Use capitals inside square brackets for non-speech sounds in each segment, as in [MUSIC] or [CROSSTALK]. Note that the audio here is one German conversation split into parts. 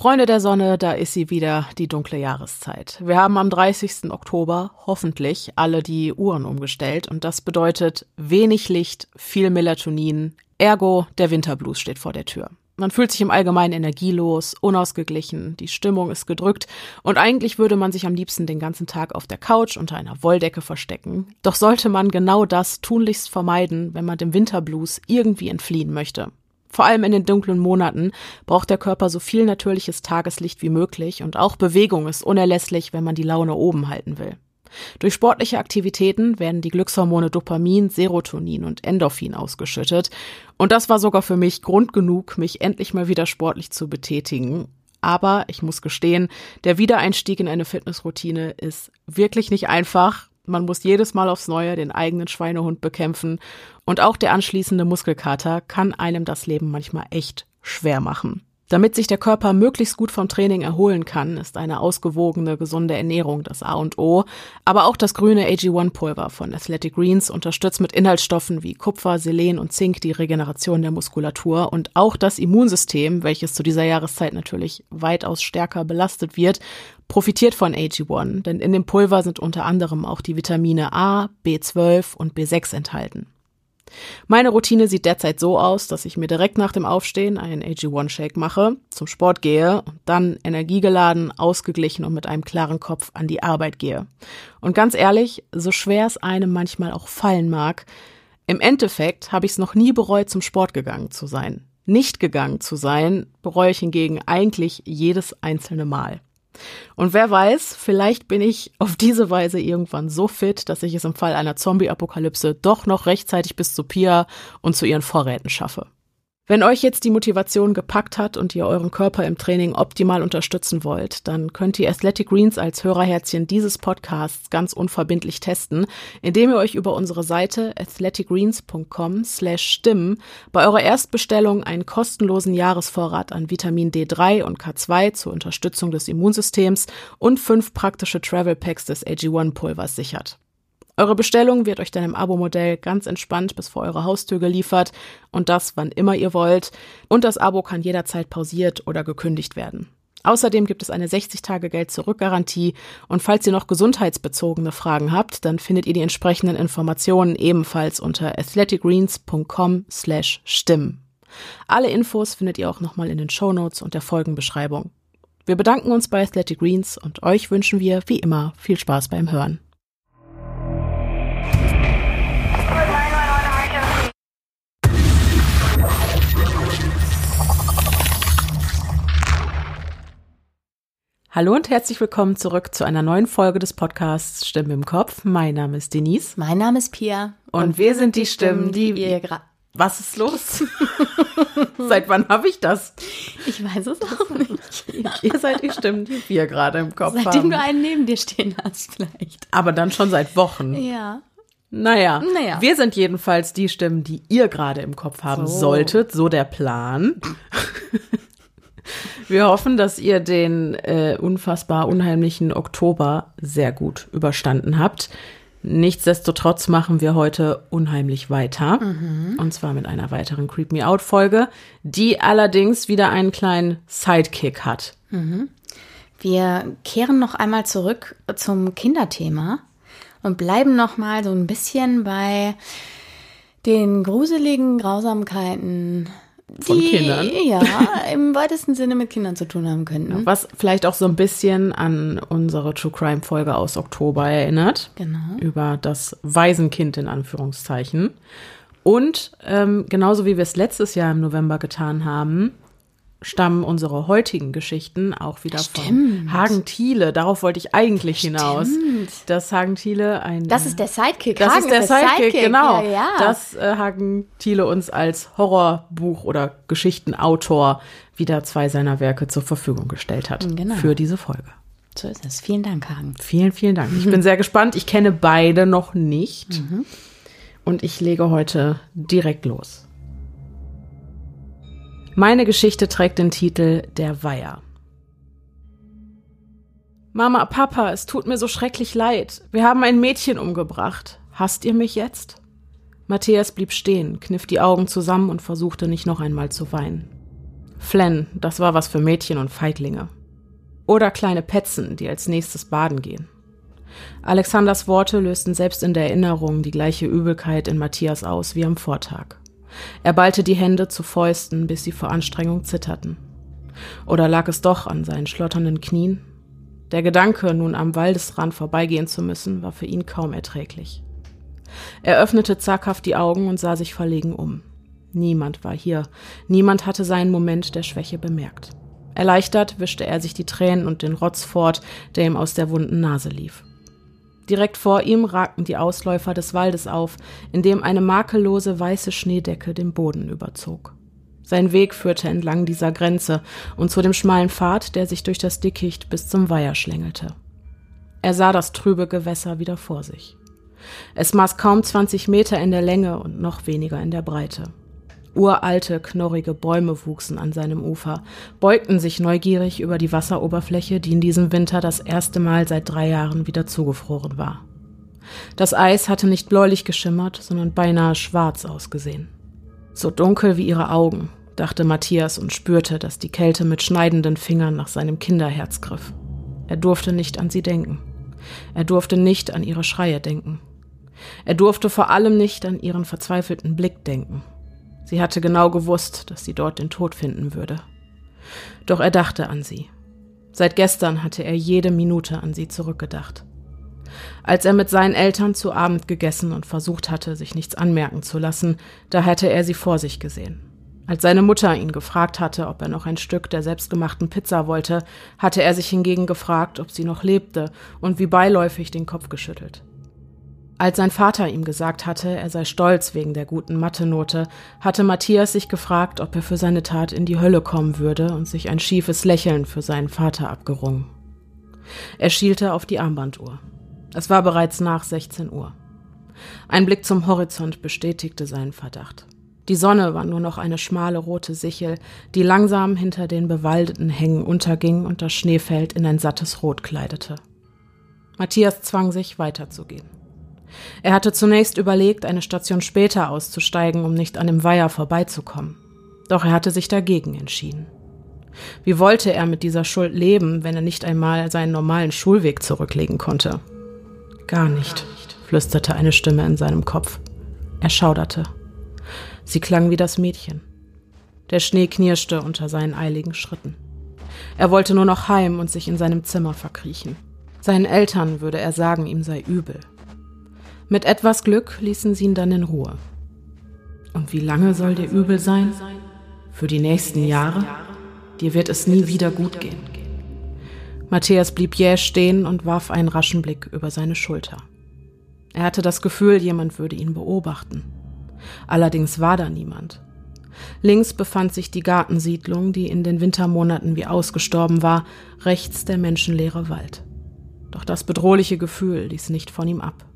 Freunde der Sonne, da ist sie wieder, die dunkle Jahreszeit. Wir haben am 30. Oktober hoffentlich alle die Uhren umgestellt und das bedeutet wenig Licht, viel Melatonin, ergo der Winterblues steht vor der Tür. Man fühlt sich im Allgemeinen energielos, unausgeglichen, die Stimmung ist gedrückt und eigentlich würde man sich am liebsten den ganzen Tag auf der Couch unter einer Wolldecke verstecken. Doch sollte man genau das tunlichst vermeiden, wenn man dem Winterblues irgendwie entfliehen möchte. Vor allem in den dunklen Monaten braucht der Körper so viel natürliches Tageslicht wie möglich und auch Bewegung ist unerlässlich, wenn man die Laune oben halten will. Durch sportliche Aktivitäten werden die Glückshormone Dopamin, Serotonin und Endorphin ausgeschüttet. Und das war sogar für mich Grund genug, mich endlich mal wieder sportlich zu betätigen. Aber ich muss gestehen, der Wiedereinstieg in eine Fitnessroutine ist wirklich nicht einfach. Man muss jedes Mal aufs Neue den eigenen Schweinehund bekämpfen. Und auch der anschließende Muskelkater kann einem das Leben manchmal echt schwer machen. Damit sich der Körper möglichst gut vom Training erholen kann, ist eine ausgewogene, gesunde Ernährung das A und O. Aber auch das grüne AG1-Pulver von Athletic Greens unterstützt mit Inhaltsstoffen wie Kupfer, Selen und Zink die Regeneration der Muskulatur und auch das Immunsystem, welches zu dieser Jahreszeit natürlich weitaus stärker belastet wird, profitiert von AG1, denn in dem Pulver sind unter anderem auch die Vitamine A, B12 und B6 enthalten. Meine Routine sieht derzeit so aus, dass ich mir direkt nach dem Aufstehen einen AG1-Shake mache, zum Sport gehe und dann energiegeladen, ausgeglichen und mit einem klaren Kopf an die Arbeit gehe. Und ganz ehrlich, so schwer es einem manchmal auch fallen mag, im Endeffekt habe ich es noch nie bereut, zum Sport gegangen zu sein. Nicht gegangen zu sein, bereue ich hingegen eigentlich jedes einzelne Mal. Und wer weiß, vielleicht bin ich auf diese Weise irgendwann so fit, dass ich es im Fall einer Zombie-Apokalypse doch noch rechtzeitig bis zu Pia und zu ihren Vorräten schaffe. Wenn euch jetzt die Motivation gepackt hat und ihr euren Körper im Training optimal unterstützen wollt, dann könnt ihr Athletic Greens als Hörerherzchen dieses Podcasts ganz unverbindlich testen, indem ihr euch über unsere Seite athleticgreens.com slash stimmen bei eurer Erstbestellung einen kostenlosen Jahresvorrat an Vitamin D3 und K2 zur Unterstützung des Immunsystems und fünf praktische Travel Packs des AG1 Pulvers sichert. Eure Bestellung wird euch dann im Abo-Modell ganz entspannt bis vor eure Haustür geliefert und das, wann immer ihr wollt. Und das Abo kann jederzeit pausiert oder gekündigt werden. Außerdem gibt es eine 60-Tage-Geld-Zurück-Garantie und falls ihr noch gesundheitsbezogene Fragen habt, dann findet ihr die entsprechenden Informationen ebenfalls unter athleticgreens.com slash stimmen. Alle Infos findet ihr auch nochmal in den Shownotes und der Folgenbeschreibung. Wir bedanken uns bei Athletic Greens und euch wünschen wir, wie immer, viel Spaß beim Hören. Hallo und herzlich willkommen zurück zu einer neuen Folge des Podcasts Stimmen im Kopf. Mein Name ist Denise. Mein Name ist Pia. Und, und wir sind die Stimmen, die, die ihr gerade. Was ist los? [LAUGHS] Seit wann habe ich das? Ich weiß es auch [LAUGHS] nicht. ihr seid die Stimmen, die wir gerade im Kopf Seitdem haben. Seitdem du einen neben dir stehen hast, vielleicht. Aber dann schon seit Wochen. Ja. Naja, naja, wir sind jedenfalls die Stimmen, die ihr gerade im Kopf haben so. solltet, so der Plan. Wir hoffen, dass ihr den äh, unfassbar unheimlichen Oktober sehr gut überstanden habt. Nichtsdestotrotz machen wir heute unheimlich weiter. Mhm. Und zwar mit einer weiteren Creep Me Out Folge, die allerdings wieder einen kleinen Sidekick hat. Mhm. Wir kehren noch einmal zurück zum Kinderthema und bleiben noch mal so ein bisschen bei den gruseligen Grausamkeiten von die, Kindern. Ja, im [LAUGHS] weitesten Sinne mit Kindern zu tun haben könnten. Was vielleicht auch so ein bisschen an unsere True Crime Folge aus Oktober erinnert. Genau. Über das Waisenkind in Anführungszeichen. Und ähm, genauso wie wir es letztes Jahr im November getan haben, stammen unsere heutigen Geschichten auch wieder Stimmt. von Hagen Thiele. Darauf wollte ich eigentlich Stimmt. hinaus. Dass Hagen Thiele ein. Das ist der Sidekick. Das Hagen ist der, ist der Sidekick, Sidekick. genau. Ja, ja. Dass äh, Hagen Thiele uns als Horrorbuch oder Geschichtenautor wieder zwei seiner Werke zur Verfügung gestellt hat. Genau. Für diese Folge. So ist es. Vielen Dank, Hagen. Vielen, vielen Dank. Ich [LAUGHS] bin sehr gespannt. Ich kenne beide noch nicht. Mhm. Und ich lege heute direkt los. Meine Geschichte trägt den Titel Der Weiher. Mama, Papa, es tut mir so schrecklich leid. Wir haben ein Mädchen umgebracht. Hasst ihr mich jetzt? Matthias blieb stehen, kniff die Augen zusammen und versuchte nicht noch einmal zu weinen. Flenn, das war was für Mädchen und Feiglinge. Oder kleine Petzen, die als nächstes baden gehen. Alexanders Worte lösten selbst in der Erinnerung die gleiche Übelkeit in Matthias aus wie am Vortag. Er ballte die Hände zu Fäusten, bis sie vor Anstrengung zitterten. Oder lag es doch an seinen schlotternden Knien? Der Gedanke, nun am Waldesrand vorbeigehen zu müssen, war für ihn kaum erträglich. Er öffnete zaghaft die Augen und sah sich verlegen um. Niemand war hier, niemand hatte seinen Moment der Schwäche bemerkt. Erleichtert wischte er sich die Tränen und den Rotz fort, der ihm aus der wunden Nase lief. Direkt vor ihm ragten die Ausläufer des Waldes auf, in dem eine makellose weiße Schneedecke den Boden überzog. Sein Weg führte entlang dieser Grenze und zu dem schmalen Pfad, der sich durch das Dickicht bis zum Weiher schlängelte. Er sah das trübe Gewässer wieder vor sich. Es maß kaum 20 Meter in der Länge und noch weniger in der Breite. Uralte, knorrige Bäume wuchsen an seinem Ufer, beugten sich neugierig über die Wasseroberfläche, die in diesem Winter das erste Mal seit drei Jahren wieder zugefroren war. Das Eis hatte nicht bläulich geschimmert, sondern beinahe schwarz ausgesehen. So dunkel wie ihre Augen, dachte Matthias und spürte, dass die Kälte mit schneidenden Fingern nach seinem Kinderherz griff. Er durfte nicht an sie denken. Er durfte nicht an ihre Schreie denken. Er durfte vor allem nicht an ihren verzweifelten Blick denken. Sie hatte genau gewusst, dass sie dort den Tod finden würde. Doch er dachte an sie. Seit gestern hatte er jede Minute an sie zurückgedacht. Als er mit seinen Eltern zu Abend gegessen und versucht hatte, sich nichts anmerken zu lassen, da hätte er sie vor sich gesehen. Als seine Mutter ihn gefragt hatte, ob er noch ein Stück der selbstgemachten Pizza wollte, hatte er sich hingegen gefragt, ob sie noch lebte und wie beiläufig den Kopf geschüttelt. Als sein Vater ihm gesagt hatte, er sei stolz wegen der guten Mathe-Note, hatte Matthias sich gefragt, ob er für seine Tat in die Hölle kommen würde und sich ein schiefes Lächeln für seinen Vater abgerungen. Er schielte auf die Armbanduhr. Es war bereits nach 16 Uhr. Ein Blick zum Horizont bestätigte seinen Verdacht. Die Sonne war nur noch eine schmale rote Sichel, die langsam hinter den bewaldeten Hängen unterging und das Schneefeld in ein sattes Rot kleidete. Matthias zwang sich, weiterzugehen. Er hatte zunächst überlegt, eine Station später auszusteigen, um nicht an dem Weiher vorbeizukommen. Doch er hatte sich dagegen entschieden. Wie wollte er mit dieser Schuld leben, wenn er nicht einmal seinen normalen Schulweg zurücklegen konnte? Gar nicht, flüsterte eine Stimme in seinem Kopf. Er schauderte. Sie klang wie das Mädchen. Der Schnee knirschte unter seinen eiligen Schritten. Er wollte nur noch heim und sich in seinem Zimmer verkriechen. Seinen Eltern würde er sagen, ihm sei übel. Mit etwas Glück ließen sie ihn dann in Ruhe. Und wie lange soll dir übel sein? Für die nächsten Jahre? Dir wird es nie wieder gut gehen. Matthias blieb jäh stehen und warf einen raschen Blick über seine Schulter. Er hatte das Gefühl, jemand würde ihn beobachten. Allerdings war da niemand. Links befand sich die Gartensiedlung, die in den Wintermonaten wie ausgestorben war, rechts der menschenleere Wald. Doch das bedrohliche Gefühl ließ nicht von ihm ab.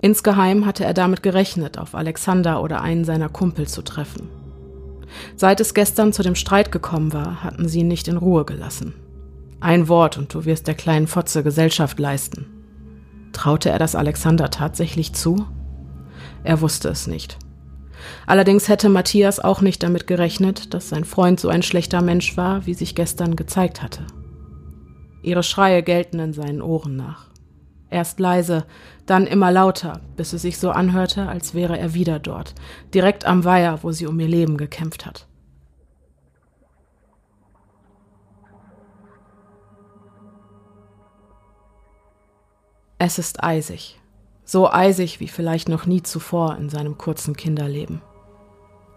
Insgeheim hatte er damit gerechnet, auf Alexander oder einen seiner Kumpel zu treffen. Seit es gestern zu dem Streit gekommen war, hatten sie ihn nicht in Ruhe gelassen. Ein Wort und du wirst der kleinen Fotze Gesellschaft leisten. Traute er das Alexander tatsächlich zu? Er wusste es nicht. Allerdings hätte Matthias auch nicht damit gerechnet, dass sein Freund so ein schlechter Mensch war, wie sich gestern gezeigt hatte. Ihre Schreie gellten in seinen Ohren nach. Erst leise, dann immer lauter, bis es sich so anhörte, als wäre er wieder dort, direkt am Weiher, wo sie um ihr Leben gekämpft hat. Es ist eisig so eisig wie vielleicht noch nie zuvor in seinem kurzen Kinderleben.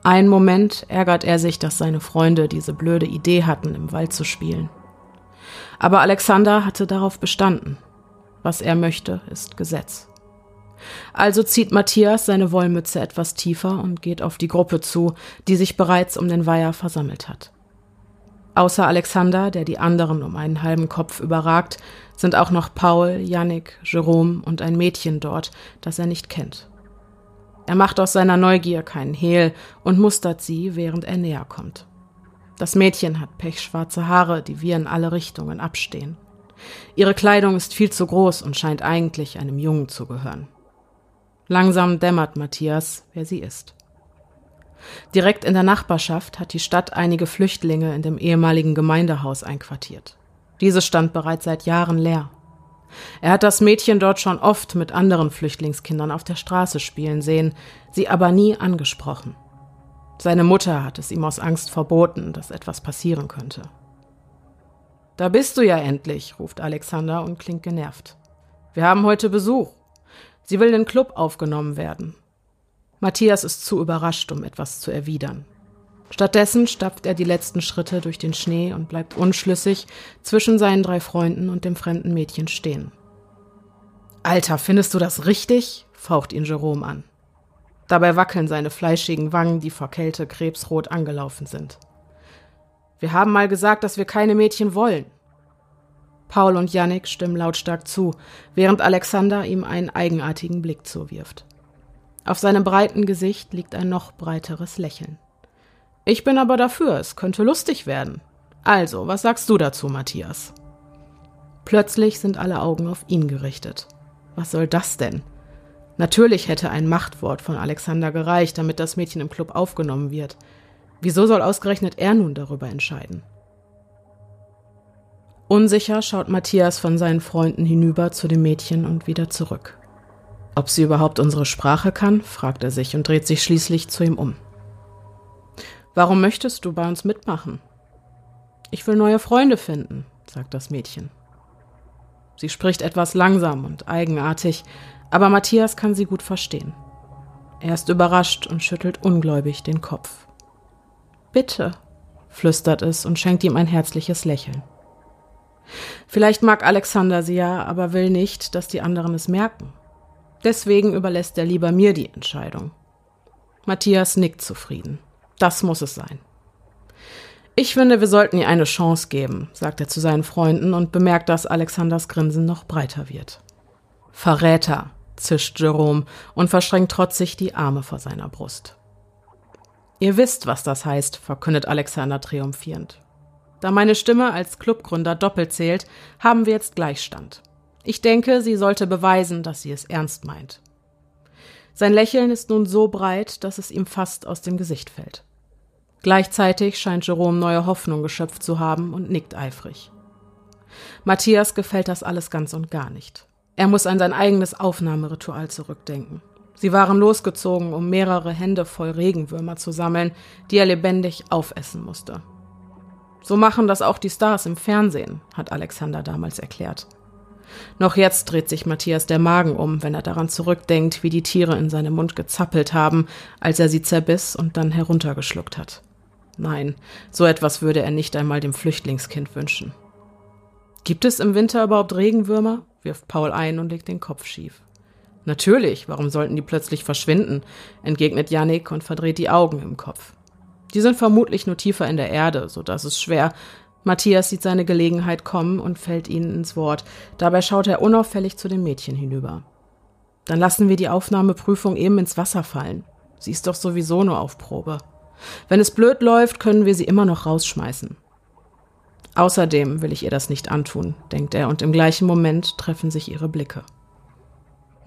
Einen Moment ärgert er sich, dass seine Freunde diese blöde Idee hatten, im Wald zu spielen. Aber Alexander hatte darauf bestanden. Was er möchte, ist Gesetz. Also zieht Matthias seine Wollmütze etwas tiefer und geht auf die Gruppe zu, die sich bereits um den Weiher versammelt hat. Außer Alexander, der die anderen um einen halben Kopf überragt, sind auch noch Paul, Yannick, Jerome und ein Mädchen dort, das er nicht kennt. Er macht aus seiner Neugier keinen Hehl und mustert sie, während er näher kommt. Das Mädchen hat pechschwarze Haare, die wir in alle Richtungen abstehen. Ihre Kleidung ist viel zu groß und scheint eigentlich einem Jungen zu gehören. Langsam dämmert Matthias, wer sie ist. Direkt in der Nachbarschaft hat die Stadt einige Flüchtlinge in dem ehemaligen Gemeindehaus einquartiert. Dieses stand bereits seit Jahren leer. Er hat das Mädchen dort schon oft mit anderen Flüchtlingskindern auf der Straße spielen sehen, sie aber nie angesprochen. Seine Mutter hat es ihm aus Angst verboten, dass etwas passieren könnte. Da bist du ja endlich, ruft Alexander und klingt genervt. Wir haben heute Besuch. Sie will in den Club aufgenommen werden. Matthias ist zu überrascht, um etwas zu erwidern. Stattdessen stapft er die letzten Schritte durch den Schnee und bleibt unschlüssig zwischen seinen drei Freunden und dem fremden Mädchen stehen. Alter, findest du das richtig? faucht ihn Jerome an. Dabei wackeln seine fleischigen Wangen, die vor Kälte krebsrot angelaufen sind. Wir haben mal gesagt, dass wir keine Mädchen wollen. Paul und Yannick stimmen lautstark zu, während Alexander ihm einen eigenartigen Blick zuwirft. Auf seinem breiten Gesicht liegt ein noch breiteres Lächeln. Ich bin aber dafür, es könnte lustig werden. Also, was sagst du dazu, Matthias? Plötzlich sind alle Augen auf ihn gerichtet. Was soll das denn? Natürlich hätte ein Machtwort von Alexander gereicht, damit das Mädchen im Club aufgenommen wird. Wieso soll ausgerechnet er nun darüber entscheiden? Unsicher schaut Matthias von seinen Freunden hinüber zu dem Mädchen und wieder zurück. Ob sie überhaupt unsere Sprache kann, fragt er sich und dreht sich schließlich zu ihm um. Warum möchtest du bei uns mitmachen? Ich will neue Freunde finden, sagt das Mädchen. Sie spricht etwas langsam und eigenartig, aber Matthias kann sie gut verstehen. Er ist überrascht und schüttelt ungläubig den Kopf. Bitte, flüstert es und schenkt ihm ein herzliches Lächeln. Vielleicht mag Alexander sie ja, aber will nicht, dass die anderen es merken. Deswegen überlässt er lieber mir die Entscheidung. Matthias nickt zufrieden. Das muss es sein. Ich finde, wir sollten ihr eine Chance geben, sagt er zu seinen Freunden und bemerkt, dass Alexanders Grinsen noch breiter wird. Verräter, zischt Jerome und verschränkt trotzig die Arme vor seiner Brust. Ihr wisst, was das heißt, verkündet Alexander triumphierend. Da meine Stimme als Clubgründer doppelt zählt, haben wir jetzt Gleichstand. Ich denke, sie sollte beweisen, dass sie es ernst meint. Sein Lächeln ist nun so breit, dass es ihm fast aus dem Gesicht fällt. Gleichzeitig scheint Jerome neue Hoffnung geschöpft zu haben und nickt eifrig. Matthias gefällt das alles ganz und gar nicht. Er muss an sein eigenes Aufnahmeritual zurückdenken. Sie waren losgezogen, um mehrere Hände voll Regenwürmer zu sammeln, die er lebendig aufessen musste. So machen das auch die Stars im Fernsehen, hat Alexander damals erklärt. Noch jetzt dreht sich Matthias der Magen um, wenn er daran zurückdenkt, wie die Tiere in seinem Mund gezappelt haben, als er sie zerbiss und dann heruntergeschluckt hat. Nein, so etwas würde er nicht einmal dem Flüchtlingskind wünschen. Gibt es im Winter überhaupt Regenwürmer? wirft Paul ein und legt den Kopf schief. Natürlich, warum sollten die plötzlich verschwinden? entgegnet Yannick und verdreht die Augen im Kopf. Die sind vermutlich nur tiefer in der Erde, so dass es schwer. Matthias sieht seine Gelegenheit kommen und fällt ihnen ins Wort. Dabei schaut er unauffällig zu dem Mädchen hinüber. Dann lassen wir die Aufnahmeprüfung eben ins Wasser fallen. Sie ist doch sowieso nur auf Probe. Wenn es blöd läuft, können wir sie immer noch rausschmeißen. Außerdem will ich ihr das nicht antun, denkt er, und im gleichen Moment treffen sich ihre Blicke.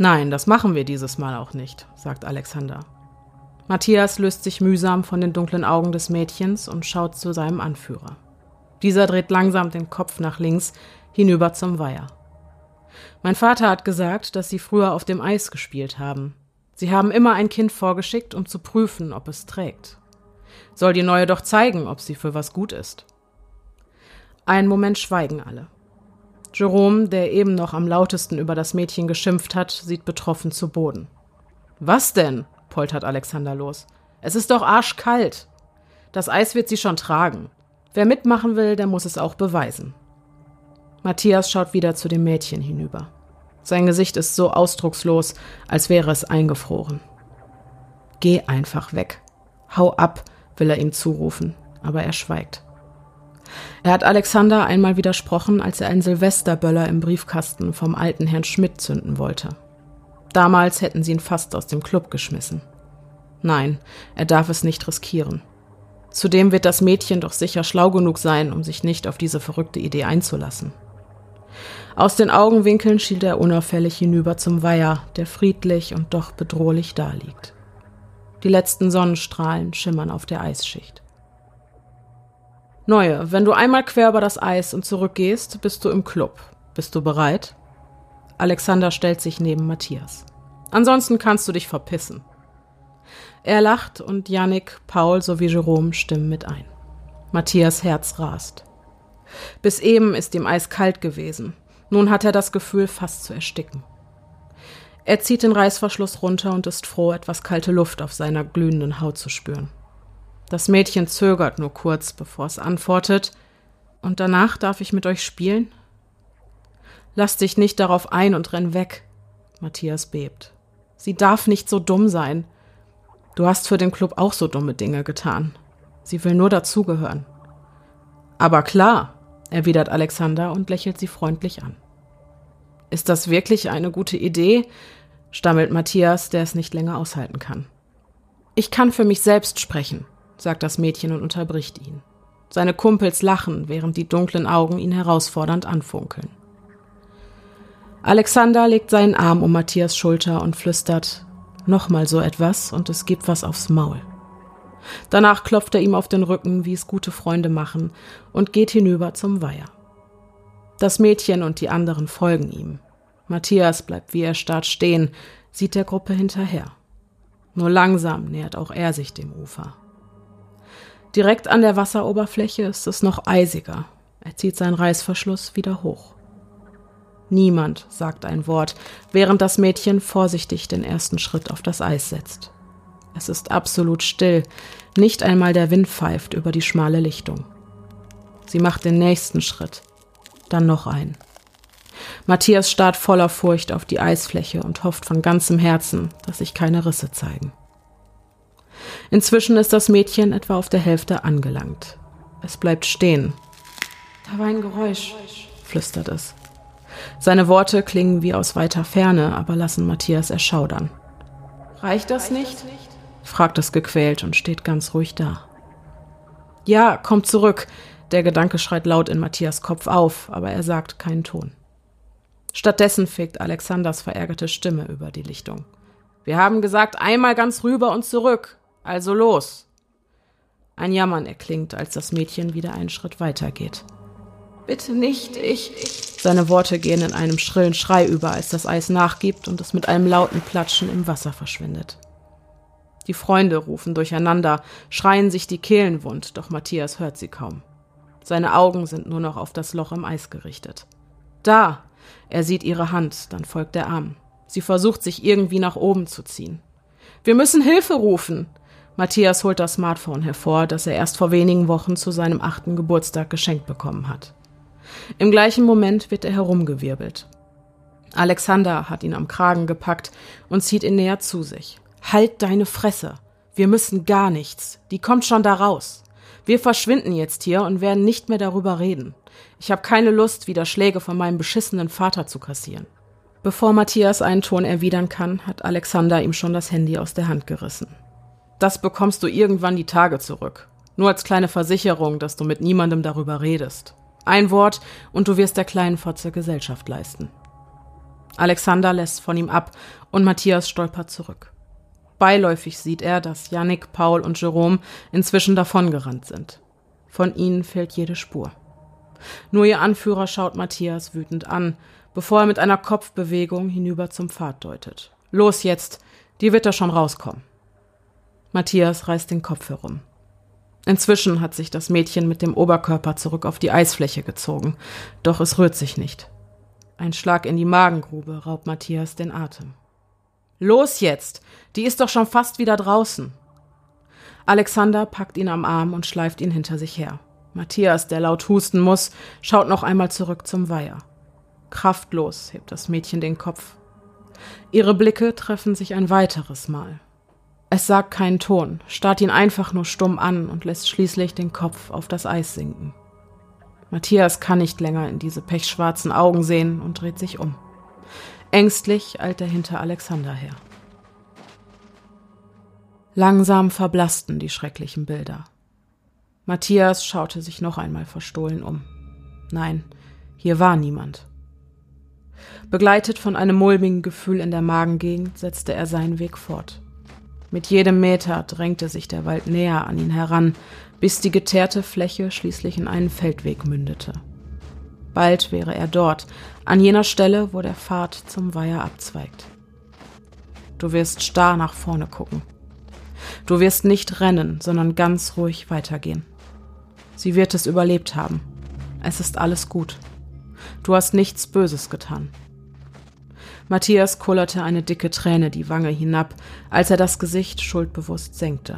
Nein, das machen wir dieses Mal auch nicht, sagt Alexander. Matthias löst sich mühsam von den dunklen Augen des Mädchens und schaut zu seinem Anführer. Dieser dreht langsam den Kopf nach links hinüber zum Weiher. Mein Vater hat gesagt, dass Sie früher auf dem Eis gespielt haben. Sie haben immer ein Kind vorgeschickt, um zu prüfen, ob es trägt. Soll die Neue doch zeigen, ob sie für was gut ist. Einen Moment schweigen alle. Jerome, der eben noch am lautesten über das Mädchen geschimpft hat, sieht betroffen zu Boden. Was denn? poltert Alexander los. Es ist doch arschkalt. Das Eis wird sie schon tragen. Wer mitmachen will, der muss es auch beweisen. Matthias schaut wieder zu dem Mädchen hinüber. Sein Gesicht ist so ausdruckslos, als wäre es eingefroren. Geh einfach weg. Hau ab, will er ihm zurufen, aber er schweigt. Er hat Alexander einmal widersprochen, als er einen Silvesterböller im Briefkasten vom alten Herrn Schmidt zünden wollte. Damals hätten sie ihn fast aus dem Club geschmissen. Nein, er darf es nicht riskieren. Zudem wird das Mädchen doch sicher schlau genug sein, um sich nicht auf diese verrückte Idee einzulassen. Aus den Augenwinkeln schielt er unauffällig hinüber zum Weiher, der friedlich und doch bedrohlich daliegt. Die letzten Sonnenstrahlen schimmern auf der Eisschicht. Neue, wenn du einmal quer über das Eis und zurückgehst, bist du im Club. Bist du bereit? Alexander stellt sich neben Matthias. Ansonsten kannst du dich verpissen. Er lacht und Yannick, Paul sowie Jerome stimmen mit ein. Matthias Herz rast. Bis eben ist ihm eiskalt gewesen. Nun hat er das Gefühl, fast zu ersticken. Er zieht den Reißverschluss runter und ist froh, etwas kalte Luft auf seiner glühenden Haut zu spüren. Das Mädchen zögert nur kurz, bevor es antwortet. Und danach darf ich mit euch spielen? Lass dich nicht darauf ein und renn weg. Matthias bebt. Sie darf nicht so dumm sein. Du hast für den Club auch so dumme Dinge getan. Sie will nur dazugehören. Aber klar, erwidert Alexander und lächelt sie freundlich an. Ist das wirklich eine gute Idee? stammelt Matthias, der es nicht länger aushalten kann. Ich kann für mich selbst sprechen, sagt das Mädchen und unterbricht ihn. Seine Kumpels lachen, während die dunklen Augen ihn herausfordernd anfunkeln. Alexander legt seinen Arm um Matthias Schulter und flüstert Nochmal so etwas und es gibt was aufs Maul. Danach klopft er ihm auf den Rücken, wie es gute Freunde machen, und geht hinüber zum Weiher. Das Mädchen und die anderen folgen ihm. Matthias bleibt wie erstarrt stehen, sieht der Gruppe hinterher. Nur langsam nähert auch er sich dem Ufer. Direkt an der Wasseroberfläche ist es noch eisiger. Er zieht seinen Reißverschluss wieder hoch. Niemand sagt ein Wort, während das Mädchen vorsichtig den ersten Schritt auf das Eis setzt. Es ist absolut still, nicht einmal der Wind pfeift über die schmale Lichtung. Sie macht den nächsten Schritt, dann noch einen. Matthias starrt voller Furcht auf die Eisfläche und hofft von ganzem Herzen, dass sich keine Risse zeigen. Inzwischen ist das Mädchen etwa auf der Hälfte angelangt. Es bleibt stehen. Da war ein Geräusch, flüstert es. Seine Worte klingen wie aus weiter Ferne, aber lassen Matthias erschaudern. Reicht das nicht? fragt es gequält und steht ganz ruhig da. Ja, komm zurück. Der Gedanke schreit laut in Matthias Kopf auf, aber er sagt keinen Ton. Stattdessen fegt Alexanders verärgerte Stimme über die Lichtung. Wir haben gesagt, einmal ganz rüber und zurück. Also los. Ein Jammern erklingt, als das Mädchen wieder einen Schritt weiter geht. Bitte nicht, ich. Seine Worte gehen in einem schrillen Schrei über, als das Eis nachgibt und es mit einem lauten Platschen im Wasser verschwindet. Die Freunde rufen durcheinander, schreien sich die Kehlen wund, doch Matthias hört sie kaum. Seine Augen sind nur noch auf das Loch im Eis gerichtet. Da! Er sieht ihre Hand, dann folgt der Arm. Sie versucht sich irgendwie nach oben zu ziehen. Wir müssen Hilfe rufen! Matthias holt das Smartphone hervor, das er erst vor wenigen Wochen zu seinem achten Geburtstag geschenkt bekommen hat. Im gleichen Moment wird er herumgewirbelt. Alexander hat ihn am Kragen gepackt und zieht ihn näher zu sich. Halt deine Fresse. Wir müssen gar nichts. Die kommt schon da raus. Wir verschwinden jetzt hier und werden nicht mehr darüber reden. Ich habe keine Lust, wieder Schläge von meinem beschissenen Vater zu kassieren. Bevor Matthias einen Ton erwidern kann, hat Alexander ihm schon das Handy aus der Hand gerissen. Das bekommst du irgendwann die Tage zurück. Nur als kleine Versicherung, dass du mit niemandem darüber redest. Ein Wort und du wirst der kleinen Fotze Gesellschaft leisten. Alexander lässt von ihm ab und Matthias stolpert zurück. Beiläufig sieht er, dass Yannick, Paul und Jerome inzwischen davongerannt sind. Von ihnen fehlt jede Spur. Nur ihr Anführer schaut Matthias wütend an, bevor er mit einer Kopfbewegung hinüber zum Pfad deutet. Los jetzt, die wird da schon rauskommen. Matthias reißt den Kopf herum. Inzwischen hat sich das Mädchen mit dem Oberkörper zurück auf die Eisfläche gezogen, doch es rührt sich nicht. Ein Schlag in die Magengrube raubt Matthias den Atem. Los jetzt! Die ist doch schon fast wieder draußen. Alexander packt ihn am Arm und schleift ihn hinter sich her. Matthias, der laut husten muss, schaut noch einmal zurück zum Weiher. Kraftlos hebt das Mädchen den Kopf. Ihre Blicke treffen sich ein weiteres Mal. Es sagt keinen Ton, starrt ihn einfach nur stumm an und lässt schließlich den Kopf auf das Eis sinken. Matthias kann nicht länger in diese pechschwarzen Augen sehen und dreht sich um. Ängstlich eilt er hinter Alexander her. Langsam verblassten die schrecklichen Bilder. Matthias schaute sich noch einmal verstohlen um. Nein, hier war niemand. Begleitet von einem mulmigen Gefühl in der Magengegend setzte er seinen Weg fort. Mit jedem Meter drängte sich der Wald näher an ihn heran, bis die geteerte Fläche schließlich in einen Feldweg mündete. Bald wäre er dort, an jener Stelle, wo der Pfad zum Weiher abzweigt. Du wirst starr nach vorne gucken. Du wirst nicht rennen, sondern ganz ruhig weitergehen. Sie wird es überlebt haben. Es ist alles gut. Du hast nichts Böses getan. Matthias kullerte eine dicke Träne die Wange hinab, als er das Gesicht schuldbewusst senkte.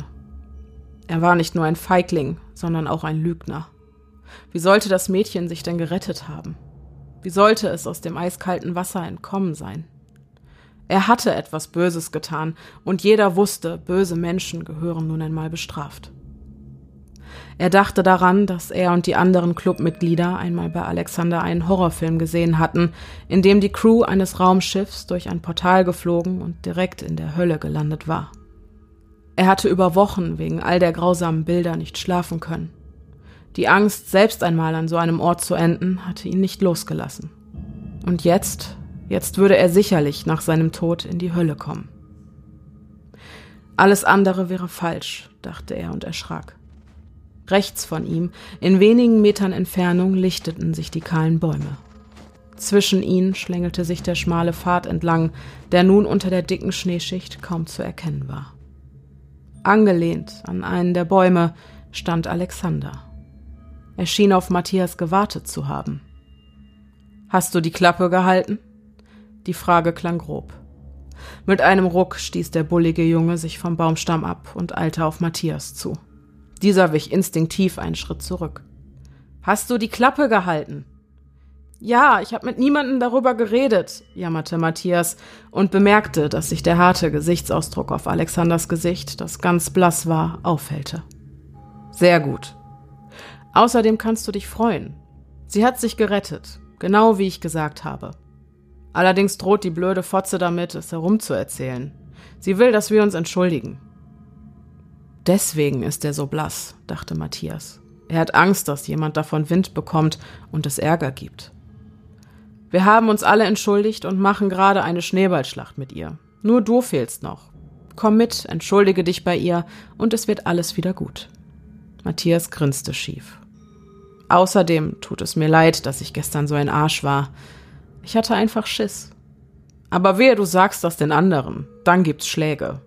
Er war nicht nur ein Feigling, sondern auch ein Lügner. Wie sollte das Mädchen sich denn gerettet haben? Wie sollte es aus dem eiskalten Wasser entkommen sein? Er hatte etwas Böses getan, und jeder wusste, böse Menschen gehören nun einmal bestraft. Er dachte daran, dass er und die anderen Clubmitglieder einmal bei Alexander einen Horrorfilm gesehen hatten, in dem die Crew eines Raumschiffs durch ein Portal geflogen und direkt in der Hölle gelandet war. Er hatte über Wochen wegen all der grausamen Bilder nicht schlafen können. Die Angst, selbst einmal an so einem Ort zu enden, hatte ihn nicht losgelassen. Und jetzt, jetzt würde er sicherlich nach seinem Tod in die Hölle kommen. Alles andere wäre falsch, dachte er und erschrak. Rechts von ihm, in wenigen Metern Entfernung, lichteten sich die kahlen Bäume. Zwischen ihnen schlängelte sich der schmale Pfad entlang, der nun unter der dicken Schneeschicht kaum zu erkennen war. Angelehnt an einen der Bäume stand Alexander. Er schien auf Matthias gewartet zu haben. Hast du die Klappe gehalten? Die Frage klang grob. Mit einem Ruck stieß der bullige Junge sich vom Baumstamm ab und eilte auf Matthias zu. Dieser wich instinktiv einen Schritt zurück. Hast du die Klappe gehalten? Ja, ich habe mit niemandem darüber geredet, jammerte Matthias und bemerkte, dass sich der harte Gesichtsausdruck auf Alexanders Gesicht, das ganz blass war, aufhellte. Sehr gut. Außerdem kannst du dich freuen. Sie hat sich gerettet, genau wie ich gesagt habe. Allerdings droht die blöde Fotze damit, es herumzuerzählen. Sie will, dass wir uns entschuldigen. Deswegen ist er so blass, dachte Matthias. Er hat Angst, dass jemand davon Wind bekommt und es Ärger gibt. Wir haben uns alle entschuldigt und machen gerade eine Schneeballschlacht mit ihr. Nur du fehlst noch. Komm mit, entschuldige dich bei ihr und es wird alles wieder gut. Matthias grinste schief. Außerdem tut es mir leid, dass ich gestern so ein Arsch war. Ich hatte einfach Schiss. Aber wehe, du sagst das den anderen, dann gibt's Schläge.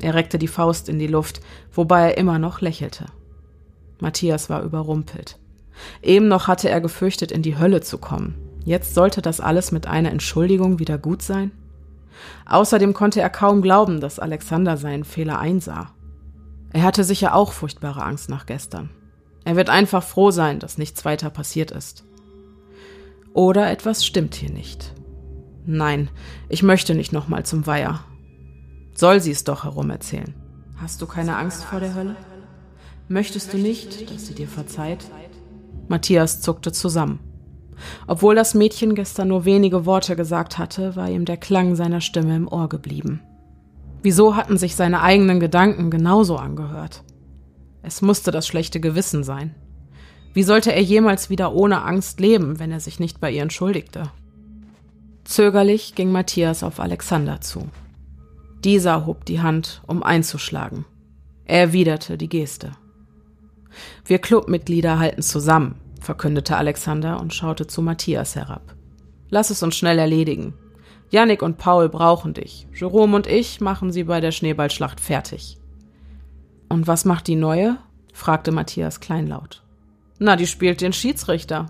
Er reckte die Faust in die Luft, wobei er immer noch lächelte. Matthias war überrumpelt. Eben noch hatte er gefürchtet, in die Hölle zu kommen. Jetzt sollte das alles mit einer Entschuldigung wieder gut sein? Außerdem konnte er kaum glauben, dass Alexander seinen Fehler einsah. Er hatte sicher auch furchtbare Angst nach gestern. Er wird einfach froh sein, dass nichts weiter passiert ist. Oder etwas stimmt hier nicht. Nein, ich möchte nicht nochmal zum Weiher. Soll sie es doch herumerzählen. Hast du keine Angst vor der Hölle? Möchtest du nicht, dass sie dir verzeiht? Matthias zuckte zusammen. Obwohl das Mädchen gestern nur wenige Worte gesagt hatte, war ihm der Klang seiner Stimme im Ohr geblieben. Wieso hatten sich seine eigenen Gedanken genauso angehört? Es musste das schlechte Gewissen sein. Wie sollte er jemals wieder ohne Angst leben, wenn er sich nicht bei ihr entschuldigte? Zögerlich ging Matthias auf Alexander zu. Dieser hob die Hand, um einzuschlagen. Er erwiderte die Geste. Wir Clubmitglieder halten zusammen, verkündete Alexander und schaute zu Matthias herab. Lass es uns schnell erledigen. Jannik und Paul brauchen dich. Jerome und ich machen sie bei der Schneeballschlacht fertig. Und was macht die neue? fragte Matthias kleinlaut. Na, die spielt den Schiedsrichter.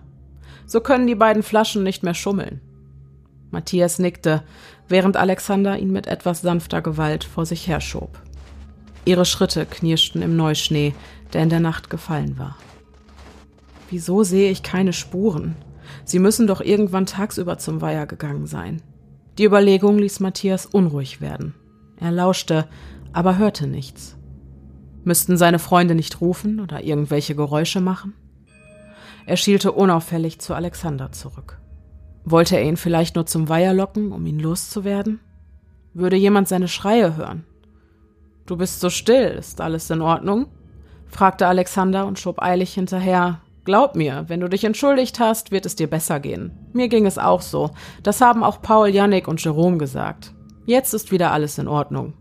So können die beiden Flaschen nicht mehr schummeln. Matthias nickte, während Alexander ihn mit etwas sanfter Gewalt vor sich herschob. Ihre Schritte knirschten im Neuschnee, der in der Nacht gefallen war. Wieso sehe ich keine Spuren? Sie müssen doch irgendwann tagsüber zum Weiher gegangen sein. Die Überlegung ließ Matthias unruhig werden. Er lauschte, aber hörte nichts. Müssten seine Freunde nicht rufen oder irgendwelche Geräusche machen? Er schielte unauffällig zu Alexander zurück. Wollte er ihn vielleicht nur zum Weiher locken, um ihn loszuwerden? Würde jemand seine Schreie hören? Du bist so still, ist alles in Ordnung? fragte Alexander und schob eilig hinterher. Glaub mir, wenn du dich entschuldigt hast, wird es dir besser gehen. Mir ging es auch so. Das haben auch Paul, Yannick und Jerome gesagt. Jetzt ist wieder alles in Ordnung.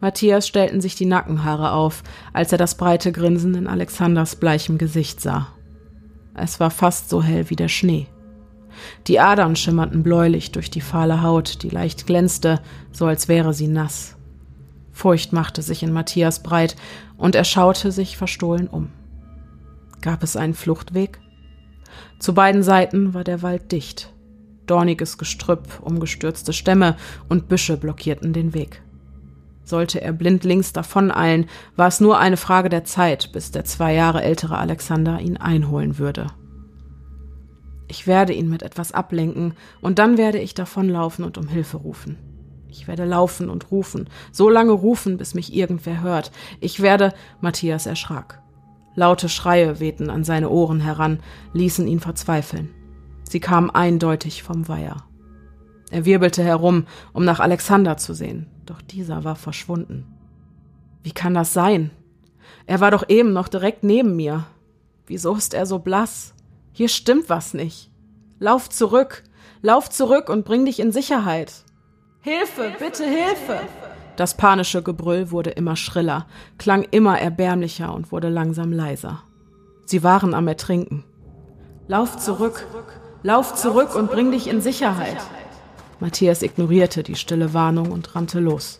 Matthias stellten sich die Nackenhaare auf, als er das breite Grinsen in Alexanders bleichem Gesicht sah. Es war fast so hell wie der Schnee. Die Adern schimmerten bläulich durch die fahle Haut, die leicht glänzte, so als wäre sie nass. Furcht machte sich in Matthias breit, und er schaute sich verstohlen um. Gab es einen Fluchtweg? Zu beiden Seiten war der Wald dicht. Dorniges Gestrüpp, umgestürzte Stämme und Büsche blockierten den Weg. Sollte er blindlings davoneilen, war es nur eine Frage der Zeit, bis der zwei Jahre ältere Alexander ihn einholen würde. Ich werde ihn mit etwas ablenken, und dann werde ich davonlaufen und um Hilfe rufen. Ich werde laufen und rufen, so lange rufen, bis mich irgendwer hört. Ich werde. Matthias erschrak. Laute Schreie wehten an seine Ohren heran, ließen ihn verzweifeln. Sie kamen eindeutig vom Weiher. Er wirbelte herum, um nach Alexander zu sehen, doch dieser war verschwunden. Wie kann das sein? Er war doch eben noch direkt neben mir. Wieso ist er so blass? Hier stimmt was nicht. Lauf zurück, lauf zurück und bring dich in Sicherheit. Hilfe, bitte Hilfe! Das panische Gebrüll wurde immer schriller, klang immer erbärmlicher und wurde langsam leiser. Sie waren am Ertrinken. Lauf zurück, lauf zurück und bring dich in Sicherheit. Matthias ignorierte die stille Warnung und rannte los.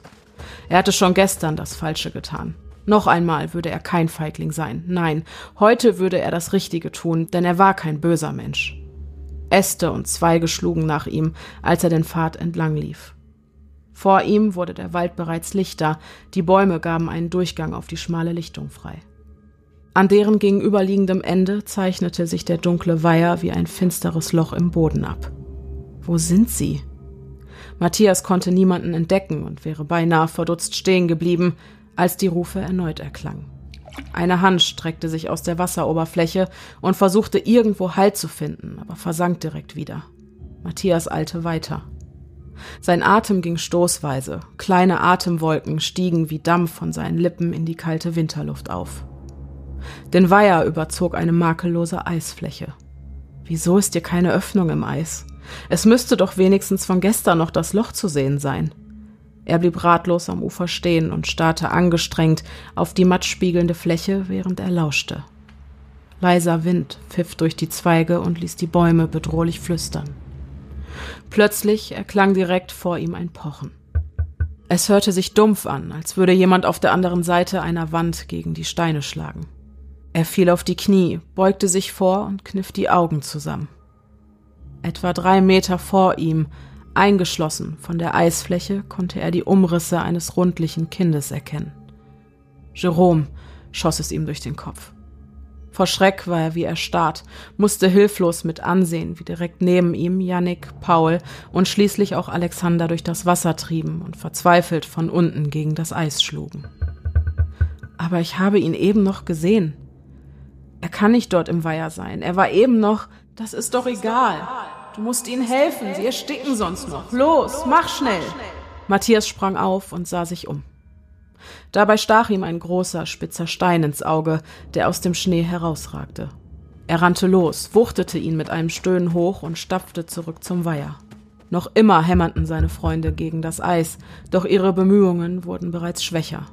Er hatte schon gestern das Falsche getan. Noch einmal würde er kein Feigling sein. Nein, heute würde er das Richtige tun, denn er war kein böser Mensch. Äste und Zweige schlugen nach ihm, als er den Pfad entlang lief. Vor ihm wurde der Wald bereits lichter, die Bäume gaben einen Durchgang auf die schmale Lichtung frei. An deren gegenüberliegendem Ende zeichnete sich der dunkle Weiher wie ein finsteres Loch im Boden ab. Wo sind sie? Matthias konnte niemanden entdecken und wäre beinahe verdutzt stehen geblieben, als die Rufe erneut erklangen. Eine Hand streckte sich aus der Wasseroberfläche und versuchte irgendwo Halt zu finden, aber versank direkt wieder. Matthias eilte weiter. Sein Atem ging stoßweise, kleine Atemwolken stiegen wie Dampf von seinen Lippen in die kalte Winterluft auf. Den Weiher überzog eine makellose Eisfläche. Wieso ist hier keine Öffnung im Eis? Es müsste doch wenigstens von gestern noch das Loch zu sehen sein. Er blieb ratlos am Ufer stehen und starrte angestrengt auf die mattspiegelnde Fläche, während er lauschte. Leiser Wind pfiff durch die Zweige und ließ die Bäume bedrohlich flüstern. Plötzlich erklang direkt vor ihm ein Pochen. Es hörte sich dumpf an, als würde jemand auf der anderen Seite einer Wand gegen die Steine schlagen. Er fiel auf die Knie, beugte sich vor und kniff die Augen zusammen. Etwa drei Meter vor ihm, eingeschlossen von der Eisfläche, konnte er die Umrisse eines rundlichen Kindes erkennen. Jerome schoss es ihm durch den Kopf. Vor Schreck war er wie erstarrt, musste hilflos mit ansehen, wie direkt neben ihm Yannick, Paul und schließlich auch Alexander durch das Wasser trieben und verzweifelt von unten gegen das Eis schlugen. Aber ich habe ihn eben noch gesehen. Er kann nicht dort im Weiher sein. Er war eben noch. Das ist doch egal. Du musst ihnen helfen. Sie ersticken sonst noch. Los, mach schnell. Matthias sprang auf und sah sich um. Dabei stach ihm ein großer, spitzer Stein ins Auge, der aus dem Schnee herausragte. Er rannte los, wuchtete ihn mit einem Stöhnen hoch und stapfte zurück zum Weiher. Noch immer hämmerten seine Freunde gegen das Eis, doch ihre Bemühungen wurden bereits schwächer.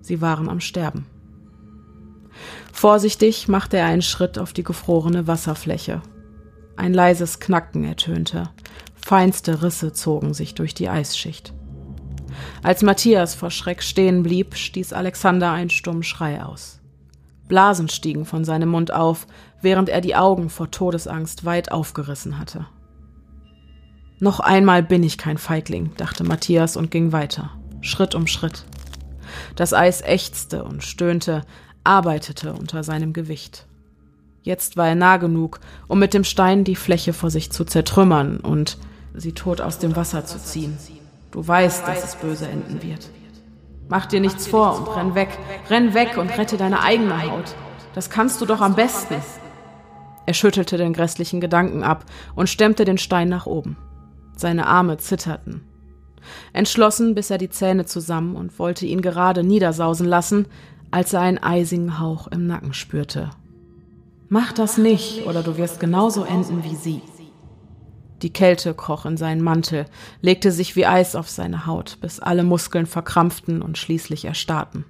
Sie waren am Sterben. Vorsichtig machte er einen Schritt auf die gefrorene Wasserfläche. Ein leises Knacken ertönte. Feinste Risse zogen sich durch die Eisschicht. Als Matthias vor Schreck stehen blieb, stieß Alexander einen stummen Schrei aus. Blasen stiegen von seinem Mund auf, während er die Augen vor Todesangst weit aufgerissen hatte. Noch einmal bin ich kein Feigling, dachte Matthias und ging weiter, Schritt um Schritt. Das Eis ächzte und stöhnte, arbeitete unter seinem Gewicht. Jetzt war er nah genug, um mit dem Stein die Fläche vor sich zu zertrümmern und sie tot aus dem Wasser zu ziehen. Du weißt, dass es böse enden wird. Mach dir nichts vor und renn weg. Renn weg und rette deine eigene Haut. Das kannst du doch am besten. Er schüttelte den grässlichen Gedanken ab und stemmte den Stein nach oben. Seine Arme zitterten. Entschlossen biss er die Zähne zusammen und wollte ihn gerade niedersausen lassen, als er einen eisigen Hauch im Nacken spürte. Mach das nicht, oder du wirst genauso enden wie sie. Die Kälte kroch in seinen Mantel, legte sich wie Eis auf seine Haut, bis alle Muskeln verkrampften und schließlich erstarrten.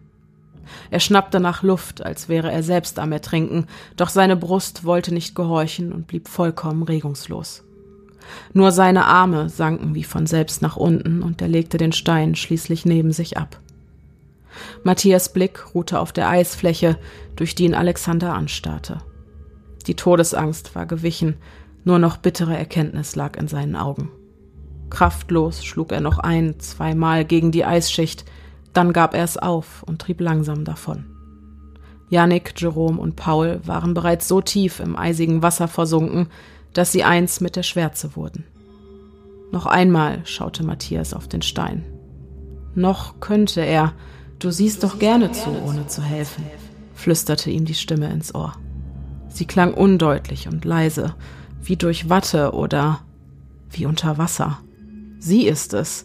Er schnappte nach Luft, als wäre er selbst am Ertrinken, doch seine Brust wollte nicht gehorchen und blieb vollkommen regungslos. Nur seine Arme sanken wie von selbst nach unten und er legte den Stein schließlich neben sich ab. Matthias Blick ruhte auf der Eisfläche, durch die ihn Alexander anstarrte. Die Todesangst war gewichen, nur noch bittere Erkenntnis lag in seinen Augen. Kraftlos schlug er noch ein, zweimal gegen die Eisschicht, dann gab er es auf und trieb langsam davon. Janik, Jerome und Paul waren bereits so tief im eisigen Wasser versunken, dass sie eins mit der Schwärze wurden. Noch einmal schaute Matthias auf den Stein. Noch könnte er, du siehst doch gerne zu, ohne zu helfen, flüsterte ihm die Stimme ins Ohr. Sie klang undeutlich und leise, wie durch Watte oder wie unter Wasser. Sie ist es.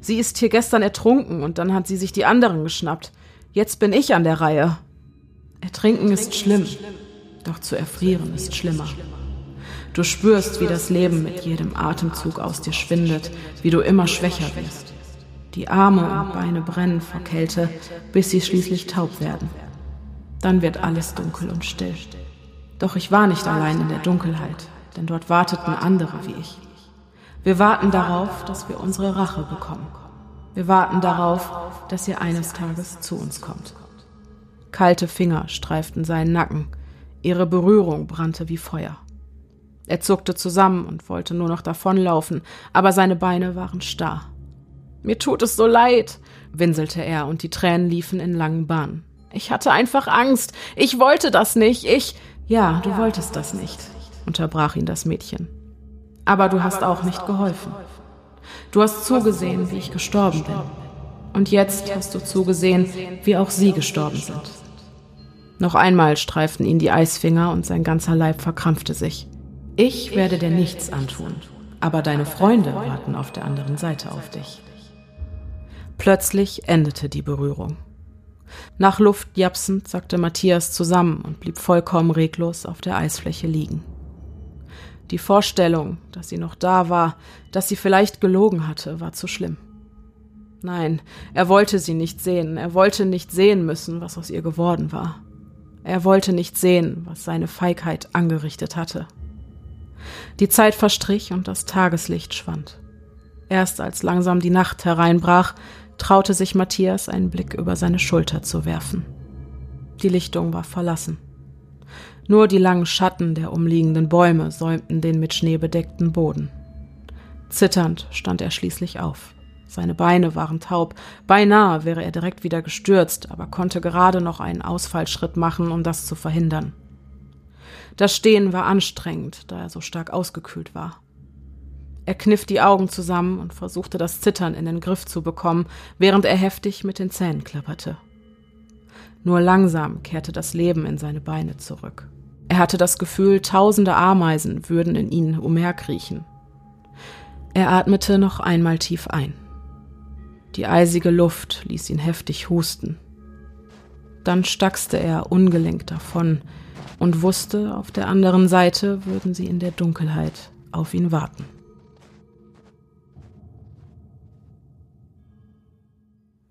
Sie ist hier gestern ertrunken und dann hat sie sich die anderen geschnappt. Jetzt bin ich an der Reihe. Ertrinken ist schlimm, doch zu erfrieren ist schlimmer. Du spürst, wie das Leben mit jedem Atemzug aus dir schwindet, wie du immer schwächer wirst. Die Arme und Beine brennen vor Kälte, bis sie schließlich taub werden. Dann wird alles dunkel und still. Doch ich war nicht allein in der Dunkelheit, denn dort warteten andere wie ich. Wir warten darauf, dass wir unsere Rache bekommen. Wir warten darauf, dass ihr eines Tages zu uns kommt. Kalte Finger streiften seinen Nacken. Ihre Berührung brannte wie Feuer. Er zuckte zusammen und wollte nur noch davonlaufen, aber seine Beine waren starr. Mir tut es so leid, winselte er, und die Tränen liefen in langen Bahnen. Ich hatte einfach Angst. Ich wollte das nicht. Ich. Ja, du wolltest das nicht, unterbrach ihn das Mädchen. Aber du hast auch nicht geholfen. Du hast zugesehen, wie ich gestorben bin. Und jetzt hast du zugesehen, wie auch sie gestorben sind. Noch einmal streiften ihn die Eisfinger und sein ganzer Leib verkrampfte sich. Ich werde dir nichts antun, aber deine Freunde warten auf der anderen Seite auf dich. Plötzlich endete die Berührung. Nach Luft japsend sackte Matthias zusammen und blieb vollkommen reglos auf der Eisfläche liegen. Die Vorstellung, dass sie noch da war, dass sie vielleicht gelogen hatte, war zu schlimm. Nein, er wollte sie nicht sehen, er wollte nicht sehen müssen, was aus ihr geworden war. Er wollte nicht sehen, was seine Feigheit angerichtet hatte. Die Zeit verstrich und das Tageslicht schwand. Erst als langsam die Nacht hereinbrach, traute sich Matthias einen Blick über seine Schulter zu werfen. Die Lichtung war verlassen. Nur die langen Schatten der umliegenden Bäume säumten den mit Schnee bedeckten Boden. Zitternd stand er schließlich auf. Seine Beine waren taub, beinahe wäre er direkt wieder gestürzt, aber konnte gerade noch einen Ausfallschritt machen, um das zu verhindern. Das Stehen war anstrengend, da er so stark ausgekühlt war. Er kniff die Augen zusammen und versuchte das Zittern in den Griff zu bekommen, während er heftig mit den Zähnen klapperte. Nur langsam kehrte das Leben in seine Beine zurück. Er hatte das Gefühl, tausende Ameisen würden in ihn umherkriechen. Er atmete noch einmal tief ein. Die eisige Luft ließ ihn heftig husten. Dann stackste er ungelenkt davon und wusste, auf der anderen Seite würden sie in der Dunkelheit auf ihn warten.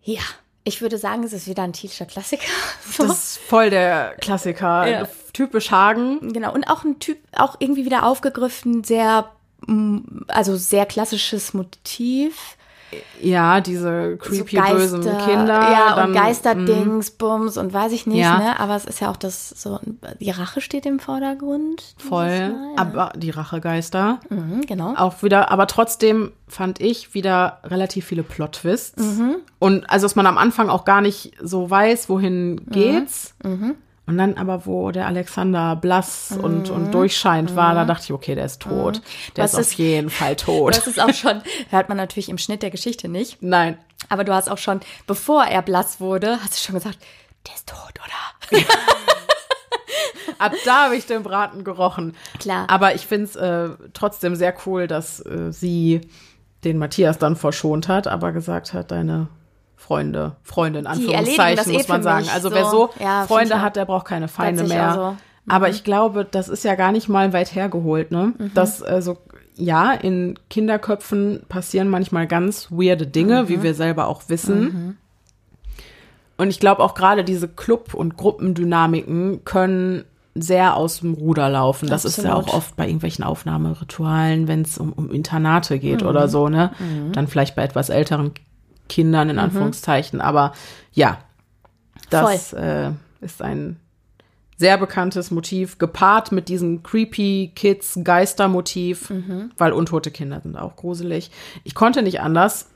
Ja, ich würde sagen, es ist wieder ein Thielscher Klassiker. [LAUGHS] So. Das ist voll der Klassiker. Ja. Typisch Hagen. Genau. Und auch ein Typ, auch irgendwie wieder aufgegriffen, sehr, mm, also sehr klassisches Motiv. Ja, diese creepy so Geister, bösen Kinder. Ja, dann, und Geisterdings, mm. Bums und weiß ich nicht, ja. ne? Aber es ist ja auch das so, die Rache steht im Vordergrund. Voll. Mal, ja. Aber die Rachegeister. Mhm, genau. Auch wieder, aber trotzdem fand ich wieder relativ viele Plot-Twists. Mhm. Und also, dass man am Anfang auch gar nicht so weiß, wohin mhm. geht's. Mhm. Und dann aber, wo der Alexander blass mhm. und, und durchscheint war, da mhm. dachte ich, okay, der ist tot. Mhm. Der ist, ist auf jeden Fall tot. Das ist auch schon, [LAUGHS] hört man natürlich im Schnitt der Geschichte nicht. Nein. Aber du hast auch schon, bevor er blass wurde, hast du schon gesagt, der ist tot, oder? Ab da habe ich den Braten gerochen. Klar. Aber ich finde es äh, trotzdem sehr cool, dass äh, sie den Matthias dann verschont hat, aber gesagt hat, deine Freunde, Freunde in Anführungszeichen, muss eh man sagen. Also so. wer so ja, Freunde hat, der braucht keine Feinde mehr. So. Mhm. Aber ich glaube, das ist ja gar nicht mal weit hergeholt, ne? Mhm. Dass äh, so ja, in Kinderköpfen passieren manchmal ganz weirde Dinge, wie wir selber auch wissen. Und ich glaube auch gerade diese Club- und Gruppendynamiken können sehr aus dem Ruder laufen. Das ist ja Absolut. auch oft bei irgendwelchen Aufnahmeritualen, wenn es um, um Internate geht oder so, ne? Dann vielleicht bei etwas älteren Kindern in Anführungszeichen. Aber ja, das äh, ist ein sehr bekanntes Motiv, gepaart mit diesem creepy Kids Geistermotiv, weil untote Kinder sind auch gruselig. Ich konnte nicht anders,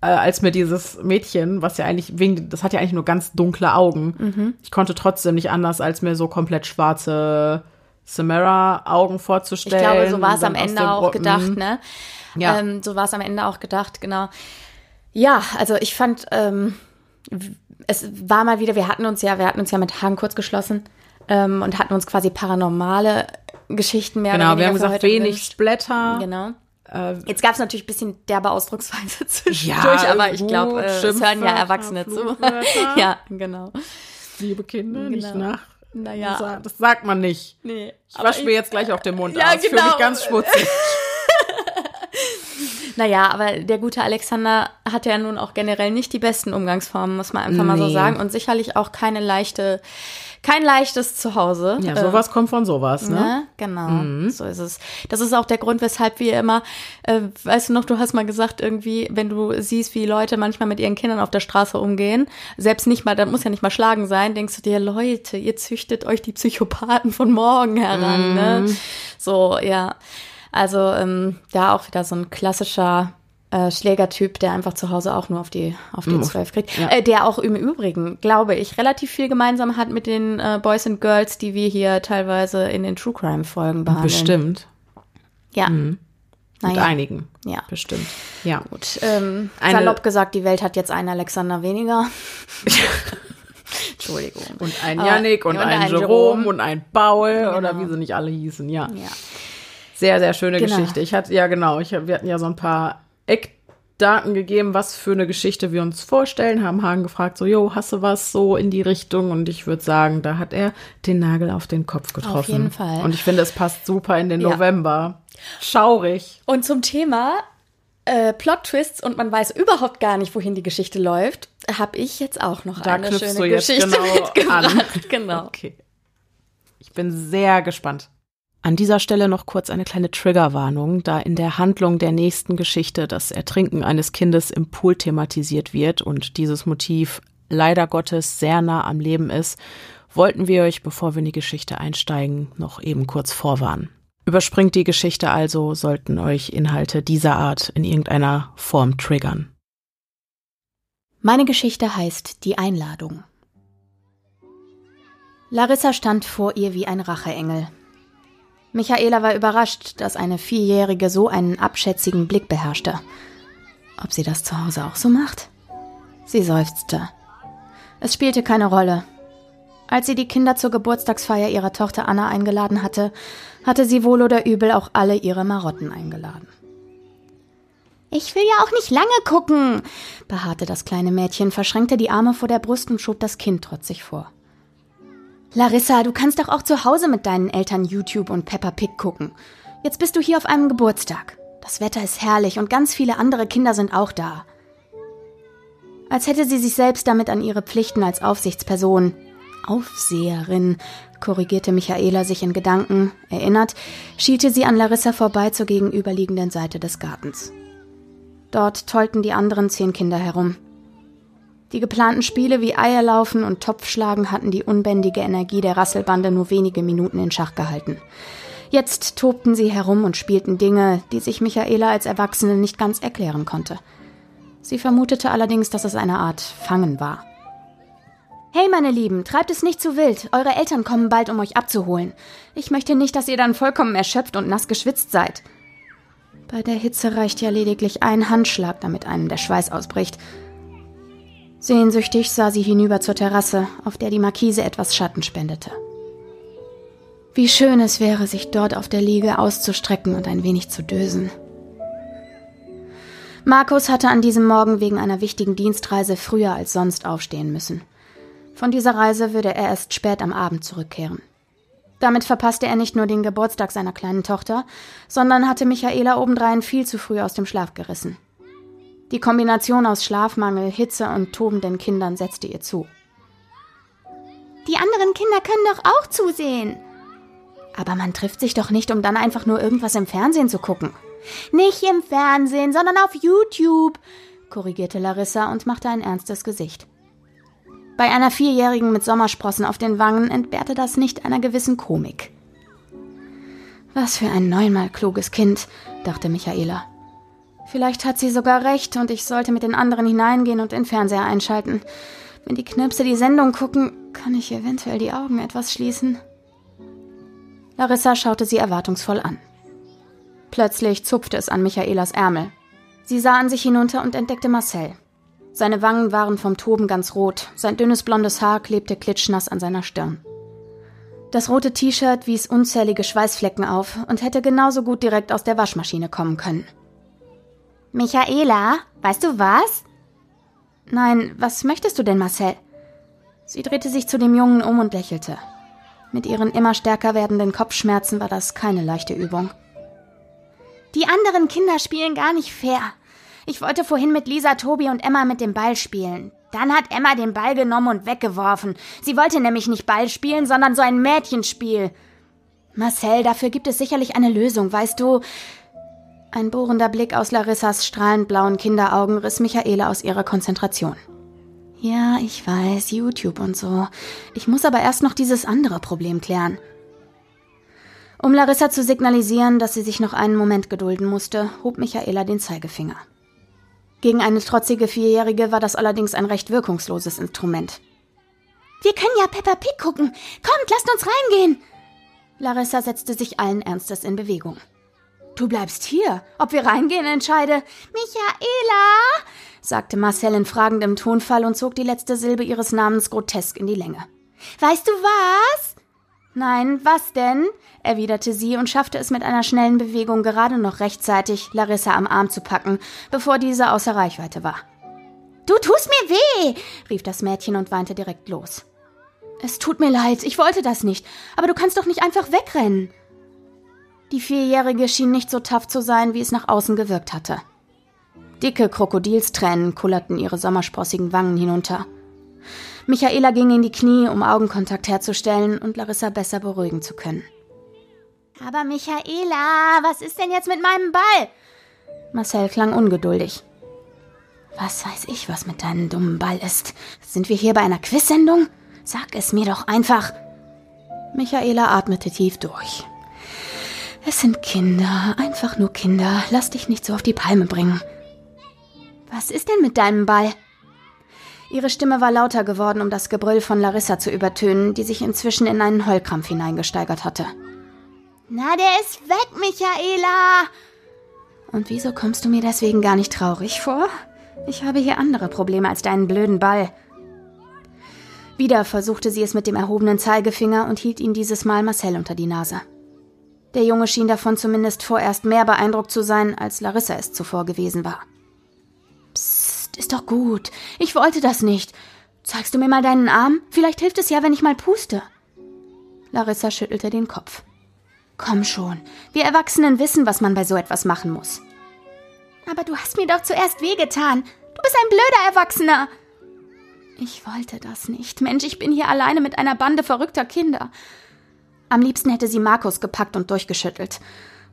äh, als mir dieses Mädchen, was ja eigentlich wegen, das hat ja eigentlich nur ganz dunkle Augen. Ich konnte trotzdem nicht anders, als mir so komplett schwarze Samara-Augen Ich vorzustellen. glaube, so war es am Ende auch gedacht, Mhm. ne? Ja. Ähm, so war es am Ende auch gedacht, genau. Ja, also ich fand, ähm, es war mal wieder, wir hatten uns ja, wir hatten uns ja mit Hagen kurz geschlossen ähm, und hatten uns quasi paranormale Geschichten mehr Genau, wir haben gesagt, wenig gewünscht. Splatter. Genau. Äh, Jetzt gab es natürlich ein bisschen derbe Ausdrucksweise [LAUGHS] zwischendurch, Ja, aber ich glaube, äh, es hören ja Erwachsene zu. [LAUGHS] Ja, genau. liebe Kinder, nicht Genau. nach. Naja. Das sagt man nicht. Nee, Ich wasche mir jetzt gleich auch den Mund Ja, aus. Ich fühle genau. mich ganz schmutzig. [LAUGHS] Naja, aber der gute Alexander hatte ja nun auch generell nicht die besten Umgangsformen, muss man einfach mal so Nee. sagen. Und sicherlich auch keine leichte, kein leichtes Zuhause. Ja, Äh, sowas kommt von sowas, ne? Ne? Genau, so ist es. Das ist auch der Grund, weshalb wir immer, äh, weißt du noch, du hast mal gesagt, irgendwie, wenn du siehst, wie Leute manchmal mit ihren Kindern auf der Straße umgehen, selbst nicht mal, da muss ja nicht mal schlagen sein, denkst du dir, Leute, ihr züchtet euch die Psychopathen von morgen heran, ne? So, ja. Also, ähm, da auch wieder so ein klassischer äh, Schlägertyp, der einfach zu Hause auch nur auf die, auf die zwölf kriegt. Ja. Äh, der auch im Übrigen, glaube ich, relativ viel gemeinsam hat mit den äh, Boys and Girls, die wir hier teilweise in den True Crime Folgen behandeln. Bestimmt. Ja. Mit Naja. einigen. Ja. Bestimmt. Ja. Gut. Ähm, Eine- salopp gesagt, die Welt hat jetzt einen Alexander weniger. [LAUGHS] Entschuldigung. Und ein Aber- Yannick und, und ein, ein Jerome, Jerome. und ein Paul oder Genau. wie sie nicht alle hießen, ja. Ja. Sehr, sehr schöne Genau. Geschichte. Ich hatte, ja genau, ich, wir hatten ja so ein paar Eckdaten gegeben, was für eine Geschichte wir uns vorstellen, haben Hagen gefragt, so, jo, hast du was so in die Richtung? Und ich würde sagen, da hat er den Nagel auf den Kopf getroffen. jeden Fall. Und ich finde, es passt super in den Ja. November. Schaurig. Und zum Thema äh, Plot-Twists und man weiß überhaupt gar nicht, wohin die Geschichte läuft, habe ich jetzt auch noch Da eine schöne du jetzt Geschichte genau mitgebracht. an. [LAUGHS] Genau. Okay. Ich bin sehr gespannt. An dieser Stelle noch kurz eine kleine Triggerwarnung, da in der Handlung der nächsten Geschichte das Ertrinken eines Kindes im Pool thematisiert wird und dieses Motiv leider Gottes sehr nah am Leben ist, wollten wir euch, bevor wir in die Geschichte einsteigen, noch eben kurz vorwarnen. Überspringt die Geschichte also, sollten euch Inhalte dieser Art in irgendeiner Form triggern. Meine Geschichte heißt Die Einladung. Larissa stand vor ihr wie ein Racheengel. Michaela war überrascht, dass eine Vierjährige so einen abschätzigen Blick beherrschte. Ob sie das zu Hause auch so macht? Sie seufzte. Es spielte keine Rolle. Als sie die Kinder zur Geburtstagsfeier ihrer Tochter Anna eingeladen hatte, hatte sie wohl oder übel auch alle ihre Marotten eingeladen. Ich will ja auch nicht lange gucken, beharrte das kleine Mädchen, verschränkte die Arme vor der Brust und schob das Kind trotzig vor. Larissa, du kannst doch auch zu Hause mit deinen Eltern YouTube und Peppa Pig gucken. Jetzt bist du hier auf einem Geburtstag. Das Wetter ist herrlich und ganz viele andere Kinder sind auch da. Als hätte sie sich selbst damit an ihre Pflichten als Aufsichtsperson, Aufseherin, korrigierte Michaela sich in Gedanken, erinnert, schielte sie an Larissa vorbei zur gegenüberliegenden Seite des Gartens. Dort tollten die anderen zehn Kinder herum. Die geplanten Spiele wie Eierlaufen und Topfschlagen hatten die unbändige Energie der Rasselbande nur wenige Minuten in Schach gehalten. Jetzt tobten sie herum und spielten Dinge, die sich Michaela als Erwachsene nicht ganz erklären konnte. Sie vermutete allerdings, dass es eine Art Fangen war. Hey, meine Lieben, treibt es nicht zu wild. Eure Eltern kommen bald, um euch abzuholen. Ich möchte nicht, dass ihr dann vollkommen erschöpft und nass geschwitzt seid. Bei der Hitze reicht ja lediglich ein Handschlag, damit einem der Schweiß ausbricht. Sehnsüchtig sah sie hinüber zur Terrasse, auf der die Markise etwas Schatten spendete. Wie schön es wäre, sich dort auf der Liege auszustrecken und ein wenig zu dösen. Markus hatte an diesem Morgen wegen einer wichtigen Dienstreise früher als sonst aufstehen müssen. Von dieser Reise würde er erst spät am Abend zurückkehren. Damit verpasste er nicht nur den Geburtstag seiner kleinen Tochter, sondern hatte Michaela obendrein viel zu früh aus dem Schlaf gerissen. Die Kombination aus Schlafmangel, Hitze und tobenden Kindern setzte ihr zu. Die anderen Kinder können doch auch zusehen. Aber man trifft sich doch nicht, um dann einfach nur irgendwas im Fernsehen zu gucken. Nicht im Fernsehen, sondern auf YouTube, korrigierte Larissa und machte ein ernstes Gesicht. Bei einer Vierjährigen mit Sommersprossen auf den Wangen entbehrte das nicht einer gewissen Komik. Was für ein neunmal kluges Kind, dachte Michaela. Vielleicht hat sie sogar recht und ich sollte mit den anderen hineingehen und den Fernseher einschalten. Wenn die Knirpse die Sendung gucken, kann ich eventuell die Augen etwas schließen. Larissa schaute sie erwartungsvoll an. Plötzlich zupfte es an Michaelas Ärmel. Sie sah an sich hinunter und entdeckte Marcel. Seine Wangen waren vom Toben ganz rot, sein dünnes blondes Haar klebte klitschnass an seiner Stirn. Das rote T-Shirt wies unzählige Schweißflecken auf und hätte genauso gut direkt aus der Waschmaschine kommen können. Michaela, weißt du was? Nein, was möchtest du denn, Marcel? Sie drehte sich zu dem Jungen um und lächelte. Mit ihren immer stärker werdenden Kopfschmerzen war das keine leichte Übung. Die anderen Kinder spielen gar nicht fair. Ich wollte vorhin mit Lisa, Tobi und Emma mit dem Ball spielen. Dann hat Emma den Ball genommen und weggeworfen. Sie wollte nämlich nicht Ball spielen, sondern so ein Mädchenspiel. Marcel, dafür gibt es sicherlich eine Lösung, weißt du. Ein bohrender Blick aus Larissas strahlend blauen Kinderaugen riss Michaela aus ihrer Konzentration. Ja, ich weiß, YouTube und so. Ich muss aber erst noch dieses andere Problem klären. Um Larissa zu signalisieren, dass sie sich noch einen Moment gedulden musste, hob Michaela den Zeigefinger. Gegen eine trotzige Vierjährige war das allerdings ein recht wirkungsloses Instrument. Wir können ja Peppa Pig gucken. Kommt, lasst uns reingehen. Larissa setzte sich allen Ernstes in Bewegung. Du bleibst hier. Ob wir reingehen, entscheide. Michaela, sagte Marcel in fragendem Tonfall und zog die letzte Silbe ihres Namens grotesk in die Länge. Weißt du was? Nein, was denn? erwiderte sie und schaffte es mit einer schnellen Bewegung gerade noch rechtzeitig, Larissa am Arm zu packen, bevor diese außer Reichweite war. Du tust mir weh, rief das Mädchen und weinte direkt los. Es tut mir leid, ich wollte das nicht, aber du kannst doch nicht einfach wegrennen. Die Vierjährige schien nicht so tough zu sein, wie es nach außen gewirkt hatte. Dicke Krokodilstränen kullerten ihre sommersprossigen Wangen hinunter. Michaela ging in die Knie, um Augenkontakt herzustellen und Larissa besser beruhigen zu können. Aber Michaela, was ist denn jetzt mit meinem Ball? Marcel klang ungeduldig. Was weiß ich, was mit deinem dummen Ball ist? Sind wir hier bei einer Quizsendung? Sag es mir doch einfach. Michaela atmete tief durch. Es sind Kinder, einfach nur Kinder. Lass dich nicht so auf die Palme bringen. Was ist denn mit deinem Ball? Ihre Stimme war lauter geworden, um das Gebrüll von Larissa zu übertönen, die sich inzwischen in einen Heulkrampf hineingesteigert hatte. Na, der ist weg, Michaela! Und wieso kommst du mir deswegen gar nicht traurig vor? Ich habe hier andere Probleme als deinen blöden Ball. Wieder versuchte sie es mit dem erhobenen Zeigefinger und hielt ihn dieses Mal Marcel unter die Nase. Der Junge schien davon zumindest vorerst mehr beeindruckt zu sein, als Larissa es zuvor gewesen war. Psst, ist doch gut. Ich wollte das nicht. Zeigst du mir mal deinen Arm? Vielleicht hilft es ja, wenn ich mal puste. Larissa schüttelte den Kopf. Komm schon, wir Erwachsenen wissen, was man bei so etwas machen muss. Aber du hast mir doch zuerst wehgetan. Du bist ein blöder Erwachsener. Ich wollte das nicht. Mensch, ich bin hier alleine mit einer Bande verrückter Kinder. Am liebsten hätte sie Markus gepackt und durchgeschüttelt.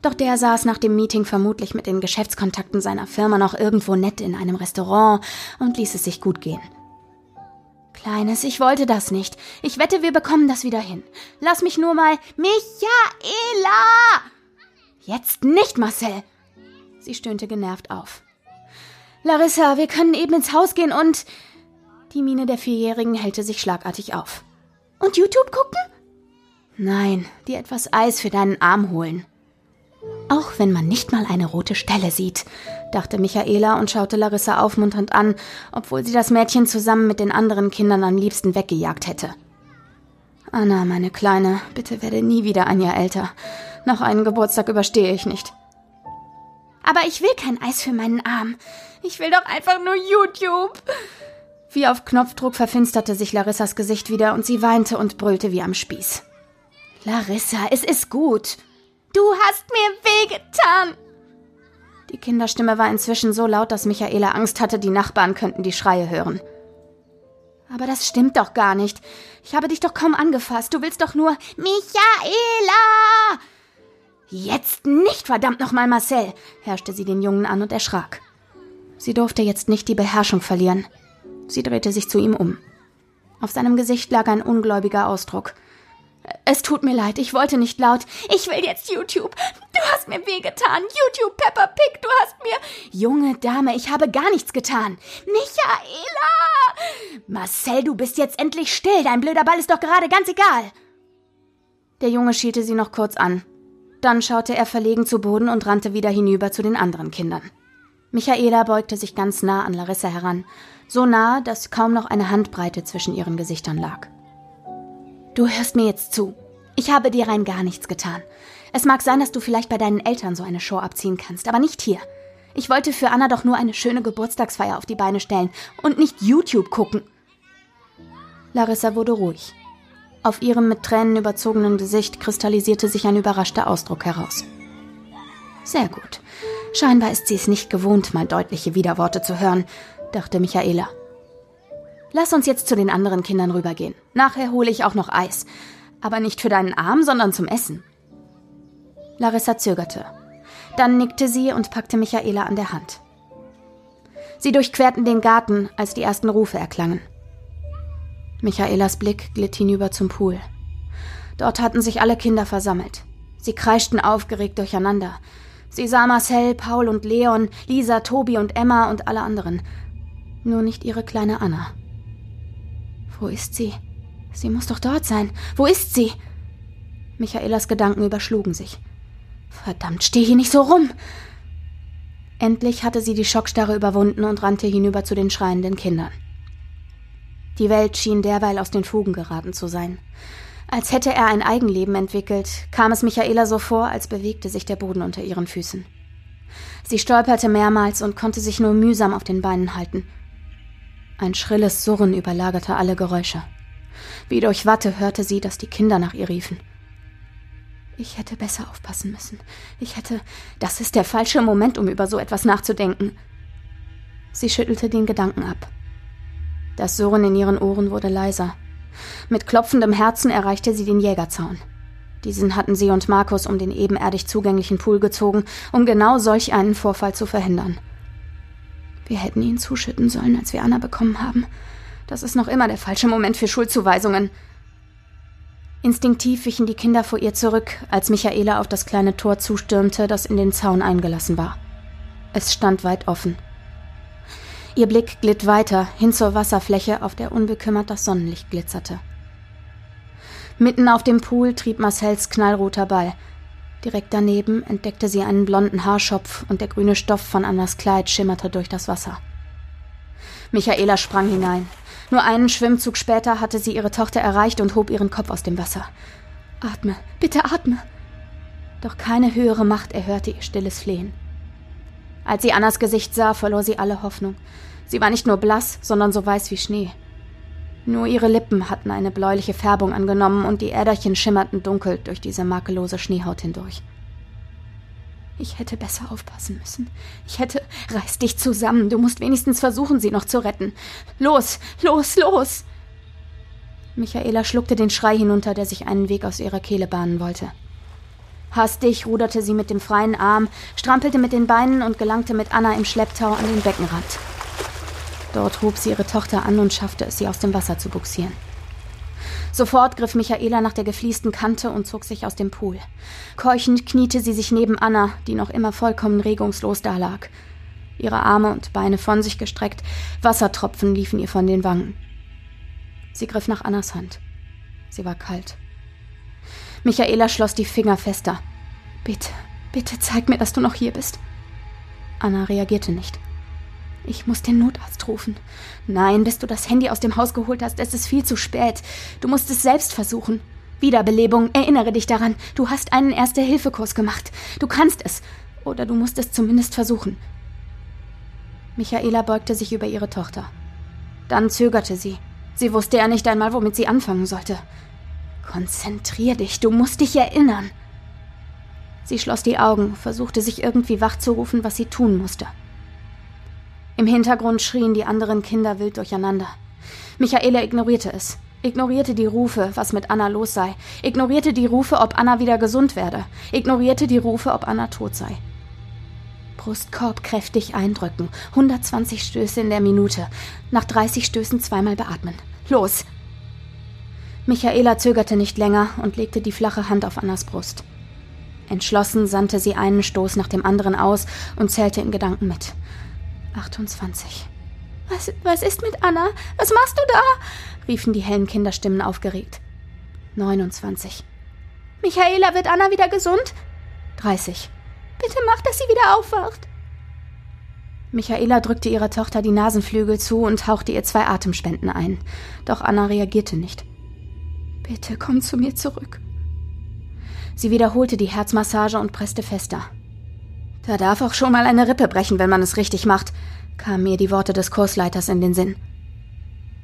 Doch der saß nach dem Meeting vermutlich mit den Geschäftskontakten seiner Firma noch irgendwo nett in einem Restaurant und ließ es sich gut gehen. Kleines, ich wollte das nicht. Ich wette, wir bekommen das wieder hin. Lass mich nur mal. Michaela! Jetzt nicht, Marcel! Sie stöhnte genervt auf. Larissa, wir können eben ins Haus gehen und. Die Miene der Vierjährigen hellte sich schlagartig auf. Und YouTube gucken? Nein, dir etwas Eis für deinen Arm holen. Auch wenn man nicht mal eine rote Stelle sieht, dachte Michaela und schaute Larissa aufmunternd an, obwohl sie das Mädchen zusammen mit den anderen Kindern am liebsten weggejagt hätte. Anna, meine Kleine, bitte werde nie wieder ein Jahr älter. Noch einen Geburtstag überstehe ich nicht. Aber ich will kein Eis für meinen Arm. Ich will doch einfach nur YouTube. Wie auf Knopfdruck verfinsterte sich Larissas Gesicht wieder und sie weinte und brüllte wie am Spieß. Larissa, es ist gut. Du hast mir wehgetan. Die Kinderstimme war inzwischen so laut, dass Michaela Angst hatte, die Nachbarn könnten die Schreie hören. Aber das stimmt doch gar nicht. Ich habe dich doch kaum angefasst. Du willst doch nur Michaela! Jetzt nicht, verdammt nochmal, Marcel, herrschte sie den Jungen an und erschrak. Sie durfte jetzt nicht die Beherrschung verlieren. Sie drehte sich zu ihm um. Auf seinem Gesicht lag ein ungläubiger Ausdruck. Es tut mir leid, ich wollte nicht laut. Ich will jetzt YouTube. Du hast mir wehgetan. YouTube, Peppa Pig, du hast mir. Junge Dame, ich habe gar nichts getan. Michaela! Marcel, du bist jetzt endlich still. Dein blöder Ball ist doch gerade ganz egal. Der Junge schielte sie noch kurz an. Dann schaute er verlegen zu Boden und rannte wieder hinüber zu den anderen Kindern. Michaela beugte sich ganz nah an Larissa heran, so nah, dass kaum noch eine Handbreite zwischen ihren Gesichtern lag. Du hörst mir jetzt zu. Ich habe dir rein gar nichts getan. Es mag sein, dass du vielleicht bei deinen Eltern so eine Show abziehen kannst, aber nicht hier. Ich wollte für Anna doch nur eine schöne Geburtstagsfeier auf die Beine stellen und nicht YouTube gucken. Larissa wurde ruhig. Auf ihrem mit Tränen überzogenen Gesicht kristallisierte sich ein überraschter Ausdruck heraus. Sehr gut. Scheinbar ist sie es nicht gewohnt, mal deutliche Widerworte zu hören, dachte Michaela. Lass uns jetzt zu den anderen Kindern rübergehen. Nachher hole ich auch noch Eis. Aber nicht für deinen Arm, sondern zum Essen. Larissa zögerte. Dann nickte sie und packte Michaela an der Hand. Sie durchquerten den Garten, als die ersten Rufe erklangen. Michaelas Blick glitt hinüber zum Pool. Dort hatten sich alle Kinder versammelt. Sie kreischten aufgeregt durcheinander. Sie sah Marcel, Paul und Leon, Lisa, Tobi und Emma und alle anderen. Nur nicht ihre kleine Anna. Wo ist sie? Sie muss doch dort sein. Wo ist sie? Michaelas Gedanken überschlugen sich. Verdammt, steh hier nicht so rum! Endlich hatte sie die Schockstarre überwunden und rannte hinüber zu den schreienden Kindern. Die Welt schien derweil aus den Fugen geraten zu sein. Als hätte er ein Eigenleben entwickelt, kam es Michaela so vor, als bewegte sich der Boden unter ihren Füßen. Sie stolperte mehrmals und konnte sich nur mühsam auf den Beinen halten. Ein schrilles Surren überlagerte alle Geräusche. Wie durch Watte hörte sie, dass die Kinder nach ihr riefen. Ich hätte besser aufpassen müssen. Ich hätte. Das ist der falsche Moment, um über so etwas nachzudenken. Sie schüttelte den Gedanken ab. Das Surren in ihren Ohren wurde leiser. Mit klopfendem Herzen erreichte sie den Jägerzaun. Diesen hatten sie und Markus um den ebenerdig zugänglichen Pool gezogen, um genau solch einen Vorfall zu verhindern. Wir hätten ihn zuschütten sollen, als wir Anna bekommen haben. Das ist noch immer der falsche Moment für Schuldzuweisungen. Instinktiv wichen die Kinder vor ihr zurück, als Michaela auf das kleine Tor zustürmte, das in den Zaun eingelassen war. Es stand weit offen. Ihr Blick glitt weiter hin zur Wasserfläche, auf der unbekümmert das Sonnenlicht glitzerte. Mitten auf dem Pool trieb Marcells knallroter Ball. Direkt daneben entdeckte sie einen blonden Haarschopf und der grüne Stoff von Annas Kleid schimmerte durch das Wasser. Michaela sprang hinein. Nur einen Schwimmzug später hatte sie ihre Tochter erreicht und hob ihren Kopf aus dem Wasser. Atme, bitte atme. Doch keine höhere Macht erhörte ihr stilles Flehen. Als sie Annas Gesicht sah, verlor sie alle Hoffnung. Sie war nicht nur blass, sondern so weiß wie Schnee. Nur ihre Lippen hatten eine bläuliche Färbung angenommen und die Äderchen schimmerten dunkel durch diese makellose Schneehaut hindurch. Ich hätte besser aufpassen müssen. Ich hätte. Reiß dich zusammen. Du musst wenigstens versuchen, sie noch zu retten. Los, los, los! Michaela schluckte den Schrei hinunter, der sich einen Weg aus ihrer Kehle bahnen wollte. Hastig ruderte sie mit dem freien Arm, strampelte mit den Beinen und gelangte mit Anna im Schlepptau an den Beckenrand. Dort hob sie ihre Tochter an und schaffte es, sie aus dem Wasser zu buxieren. Sofort griff Michaela nach der gefliesten Kante und zog sich aus dem Pool. Keuchend kniete sie sich neben Anna, die noch immer vollkommen regungslos dalag. Ihre Arme und Beine von sich gestreckt, Wassertropfen liefen ihr von den Wangen. Sie griff nach Annas Hand. Sie war kalt. Michaela schloss die Finger fester. Bitte, bitte zeig mir, dass du noch hier bist. Anna reagierte nicht. Ich muss den Notarzt rufen. Nein, bis du das Handy aus dem Haus geholt hast, ist es viel zu spät. Du musst es selbst versuchen. Wiederbelebung, erinnere dich daran. Du hast einen Erste-Hilfe-Kurs gemacht. Du kannst es. Oder du musst es zumindest versuchen. Michaela beugte sich über ihre Tochter. Dann zögerte sie. Sie wusste ja nicht einmal, womit sie anfangen sollte. Konzentrier dich, du musst dich erinnern. Sie schloss die Augen, versuchte sich irgendwie wachzurufen, was sie tun musste. Im Hintergrund schrien die anderen Kinder wild durcheinander. Michaela ignorierte es, ignorierte die Rufe, was mit Anna los sei, ignorierte die Rufe, ob Anna wieder gesund werde, ignorierte die Rufe, ob Anna tot sei. Brustkorb kräftig eindrücken, 120 Stöße in der Minute, nach 30 Stößen zweimal beatmen. Los! Michaela zögerte nicht länger und legte die flache Hand auf Annas Brust. Entschlossen sandte sie einen Stoß nach dem anderen aus und zählte in Gedanken mit. 28. Was, was ist mit Anna? Was machst du da? riefen die hellen Kinderstimmen aufgeregt. 29. Michaela, wird Anna wieder gesund? 30. Bitte mach, dass sie wieder aufwacht. Michaela drückte ihrer Tochter die Nasenflügel zu und hauchte ihr zwei Atemspenden ein. Doch Anna reagierte nicht. Bitte komm zu mir zurück. Sie wiederholte die Herzmassage und presste fester. Da darf auch schon mal eine Rippe brechen, wenn man es richtig macht, kamen mir die Worte des Kursleiters in den Sinn.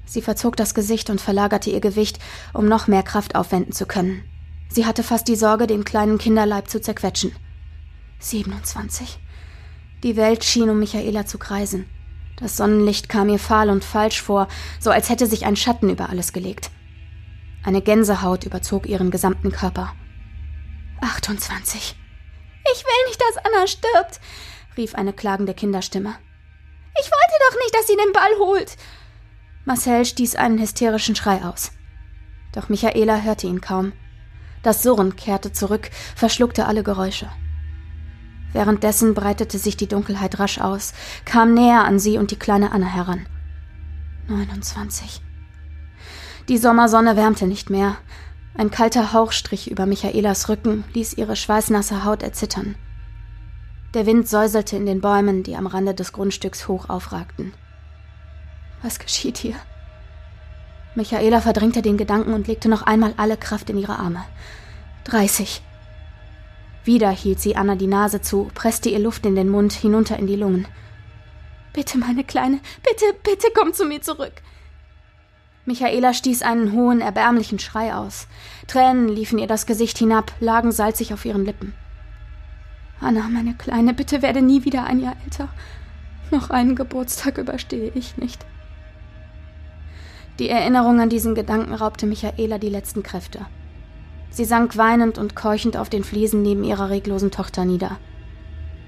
Sie verzog das Gesicht und verlagerte ihr Gewicht, um noch mehr Kraft aufwenden zu können. Sie hatte fast die Sorge, den kleinen Kinderleib zu zerquetschen. 27. Die Welt schien um Michaela zu kreisen. Das Sonnenlicht kam ihr fahl und falsch vor, so als hätte sich ein Schatten über alles gelegt. Eine Gänsehaut überzog ihren gesamten Körper. 28. Ich will nicht, dass Anna stirbt, rief eine klagende Kinderstimme. Ich wollte doch nicht, dass sie den Ball holt. Marcel stieß einen hysterischen Schrei aus. Doch Michaela hörte ihn kaum. Das Surren kehrte zurück, verschluckte alle Geräusche. Währenddessen breitete sich die Dunkelheit rasch aus, kam näher an sie und die kleine Anna heran. 29. Die Sommersonne wärmte nicht mehr, ein kalter Hauch strich über Michaelas Rücken, ließ ihre schweißnasse Haut erzittern. Der Wind säuselte in den Bäumen, die am Rande des Grundstücks hoch aufragten. Was geschieht hier? Michaela verdrängte den Gedanken und legte noch einmal alle Kraft in ihre Arme. Dreißig. Wieder hielt sie Anna die Nase zu, presste ihr Luft in den Mund, hinunter in die Lungen. Bitte, meine Kleine, bitte, bitte komm zu mir zurück. Michaela stieß einen hohen, erbärmlichen Schrei aus. Tränen liefen ihr das Gesicht hinab, lagen salzig auf ihren Lippen. Anna, meine Kleine, bitte werde nie wieder ein Jahr älter. Noch einen Geburtstag überstehe ich nicht. Die Erinnerung an diesen Gedanken raubte Michaela die letzten Kräfte. Sie sank weinend und keuchend auf den Fliesen neben ihrer reglosen Tochter nieder.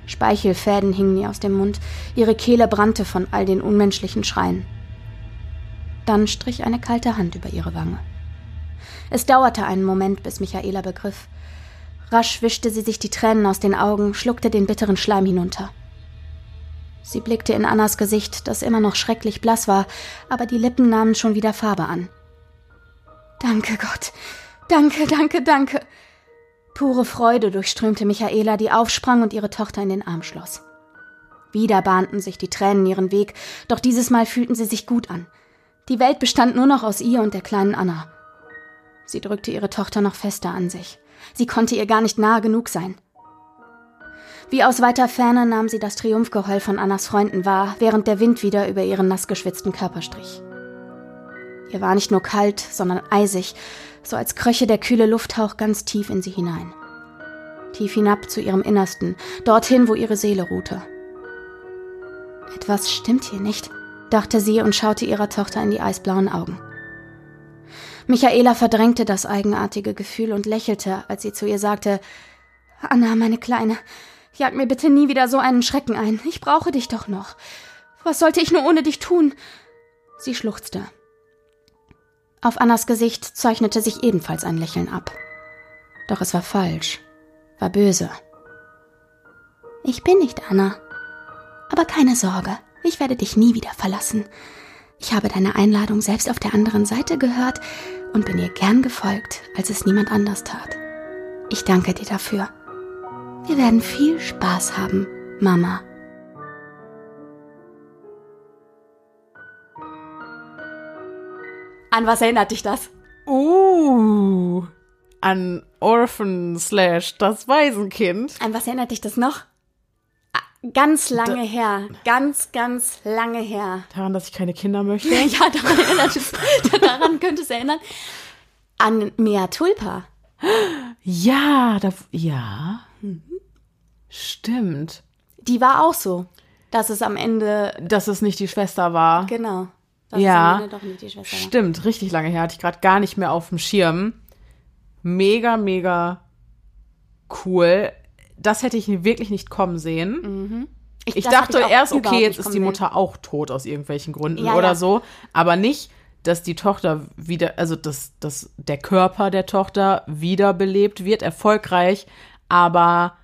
Speichelfäden hingen ihr aus dem Mund, ihre Kehle brannte von all den unmenschlichen Schreien. Dann strich eine kalte Hand über ihre Wange. Es dauerte einen Moment, bis Michaela begriff. Rasch wischte sie sich die Tränen aus den Augen, schluckte den bitteren Schleim hinunter. Sie blickte in Annas Gesicht, das immer noch schrecklich blass war, aber die Lippen nahmen schon wieder Farbe an. Danke Gott. Danke, danke, danke. Pure Freude durchströmte Michaela, die aufsprang und ihre Tochter in den Arm schloss. Wieder bahnten sich die Tränen ihren Weg, doch dieses Mal fühlten sie sich gut an. Die Welt bestand nur noch aus ihr und der kleinen Anna. Sie drückte ihre Tochter noch fester an sich. Sie konnte ihr gar nicht nahe genug sein. Wie aus weiter Ferne nahm sie das Triumphgeheul von Annas Freunden wahr, während der Wind wieder über ihren nassgeschwitzten Körper strich. Ihr war nicht nur kalt, sondern eisig, so als kröche der kühle Lufthauch ganz tief in sie hinein. Tief hinab zu ihrem Innersten, dorthin, wo ihre Seele ruhte. Etwas stimmt hier nicht, dachte sie und schaute ihrer Tochter in die eisblauen Augen. Michaela verdrängte das eigenartige Gefühl und lächelte, als sie zu ihr sagte Anna, meine Kleine, jag mir bitte nie wieder so einen Schrecken ein. Ich brauche dich doch noch. Was sollte ich nur ohne dich tun? Sie schluchzte. Auf Annas Gesicht zeichnete sich ebenfalls ein Lächeln ab. Doch es war falsch, war böse. Ich bin nicht Anna. Aber keine Sorge, ich werde dich nie wieder verlassen. Ich habe deine Einladung selbst auf der anderen Seite gehört und bin ihr gern gefolgt, als es niemand anders tat. Ich danke dir dafür. Wir werden viel Spaß haben, Mama. An was erinnert dich das? Uh, an Orphan slash das Waisenkind. An was erinnert dich das noch? Ganz lange da, her. Ganz, ganz lange her. Daran, dass ich keine Kinder möchte? [LAUGHS] ja, daran, erinnert es, [LAUGHS] daran könnte es erinnern. An Mea Tulpa. Ja, da, ja. Stimmt. Die war auch so, dass es am Ende, Dass es nicht die Schwester war. genau, dass Ja. es am Ende doch nicht die Schwester war. Stimmt, richtig lange her. Hatte ich gerade gar nicht mehr auf dem Schirm. Mega, mega cool. Das hätte ich wirklich nicht kommen sehen. Ich das hab dachte auch erst, überhaupt okay, jetzt ist die sehen. Mutter auch tot aus irgendwelchen Gründen Ja, oder ja. so. Aber nicht, dass die Tochter wieder, also dass, dass der Körper der Tochter wiederbelebt wird, erfolgreich, aber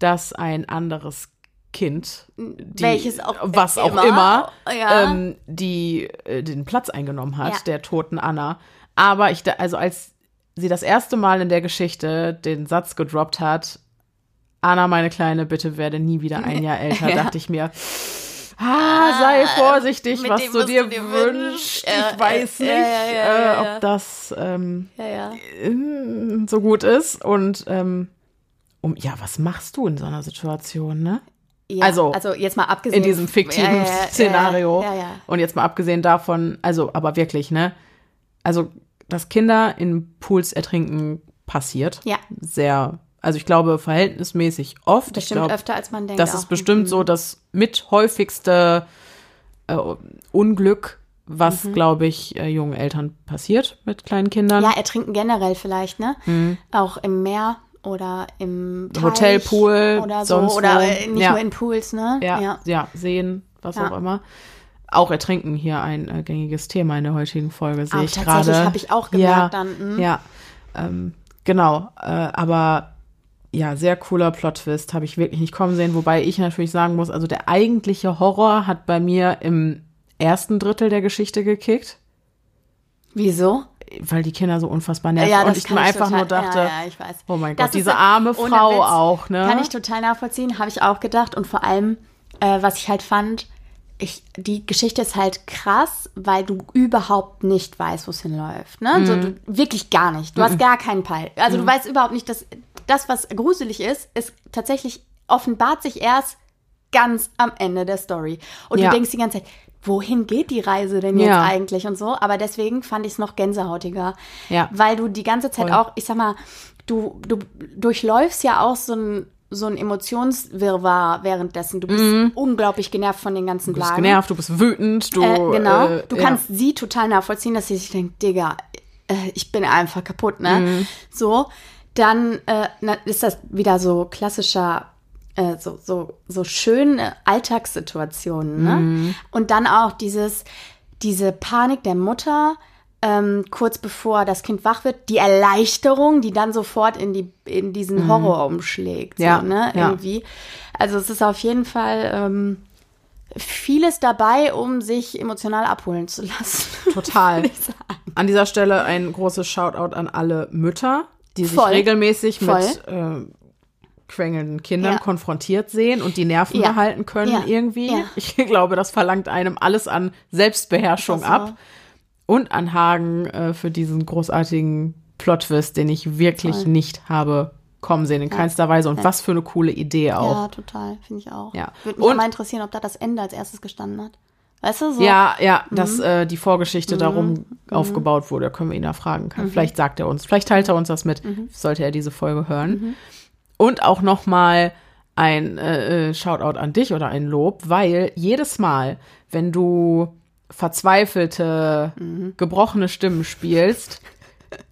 dass ein anderes Kind, die, Welches auch was auch immer, immer, ja. ähm, die äh, den Platz eingenommen hat, der toten Anna. Aber ich, da- also als sie das erste Mal in der Geschichte den Satz gedroppt hat, Anna, meine Kleine, bitte werde nie wieder ein [LAUGHS] Jahr älter, Ja. dachte ich mir, ah, sei vorsichtig, mit was dem, du was dir dir wünschst. Ja, ich weiß ja, nicht, äh, ob das ähm, äh, so gut ist. Und ähm, um, ja, was machst du in so einer Situation, ne? Ja, Also, also jetzt mal abgesehen in diesem fiktiven Ja, ja, ja, Szenario. Ja, ja. Und jetzt mal abgesehen davon, also, aber wirklich, ne? Also, dass Kinder in Pools ertrinken passiert. Ja. Sehr, also ich glaube, verhältnismäßig oft. Bestimmt ich glaube, öfter als man denkt. das auch. ist bestimmt so das mit häufigste äh, Unglück, was, Mhm. glaube ich, äh, jungen Eltern passiert mit kleinen Kindern. Ja, ertrinken generell vielleicht, ne? Mhm. Auch im Meer oder im Teich Hotelpool, oder so. sonst Oder wo. äh, nicht Ja. nur in Pools, ne? ja, ja. ja. sehen, was Ja. auch immer. Auch Ertrinken hier ein äh, gängiges Thema in der heutigen Folge, sehe ich tatsächlich, gerade. habe ich auch gemerkt ja, dann, mhm. Ja, ähm, genau. Äh, aber ja, sehr cooler Plot-Twist, habe ich wirklich nicht kommen sehen. Wobei ich natürlich sagen muss, also der eigentliche Horror hat bei mir im ersten Drittel der Geschichte gekickt, Wieso? weil die Kinder so unfassbar nerven. Ja, und ich mir einfach total, nur dachte, ja, ja, oh mein Das Gott, diese so- arme Frau Witz, auch, ne? Kann ich total nachvollziehen, habe ich auch gedacht. Und vor allem, äh, was ich halt fand, ich, die Geschichte ist halt krass, weil du überhaupt nicht weißt, wo es hinläuft. Ne? So, Mhm. du, wirklich gar nicht. Du hast gar keinen Peil. Also du weißt überhaupt nicht, dass das, was gruselig ist, ist tatsächlich offenbart sich erst ganz am Ende der Story. Und Ja. du denkst die ganze Zeit, wohin geht die Reise denn jetzt Ja. eigentlich und so? Aber deswegen fand ich es noch gänsehautiger. Ja. Weil du die ganze Zeit Voll. auch, ich sag mal, du, du durchläufst ja auch so ein, so ein Emotionswirrwarr währenddessen. Du bist unglaublich genervt von den ganzen Mhm. du bist Blagen. genervt, du bist wütend, du. Äh, genau. äh, du ja. kannst sie total nachvollziehen, dass sie sich denkt, Digga, äh, ich bin einfach kaputt, ne? Mhm. So, dann äh, ist das wieder so klassischer, äh, so, so, so schöne Alltagssituationen, ne? Mhm. Und dann auch dieses, diese Panik der Mutter, ähm, kurz bevor das Kind wach wird, die Erleichterung, die dann sofort in die in diesen Horror umschlägt, so, Mhm. Ja, ne? ja. Irgendwie. Also es ist auf jeden Fall ähm, vieles dabei, um sich emotional abholen zu lassen. [LAUGHS] Total. An dieser Stelle ein großes Shoutout an alle Mütter, die sich Voll. regelmäßig Voll. mit äh, quengelnden Kindern Ja. konfrontiert sehen und die Nerven Ja. behalten können Ja. irgendwie. [LAUGHS] Ich glaube, das verlangt einem alles an Selbstbeherrschung ab. Und an Hagen äh, für diesen großartigen Plot-Twist, den ich wirklich Voll. nicht habe kommen sehen, in keinster Weise. Und was für eine coole Idee auch. Ja, total, finde ich auch. Ja. Würde mich Und- mal interessieren, ob da das Ende als erstes gestanden hat. Weißt du, so. Ja, ja, dass Mhm. äh, die Vorgeschichte darum aufgebaut wurde, können wir ihn da fragen. Kann. Mhm. Vielleicht sagt er uns, vielleicht teilt er uns das mit, sollte er diese Folge hören. Mhm. Und auch noch mal ein äh, äh, Shoutout an dich oder ein Lob, weil jedes Mal, wenn du verzweifelte, Mhm. gebrochene Stimmen spielst,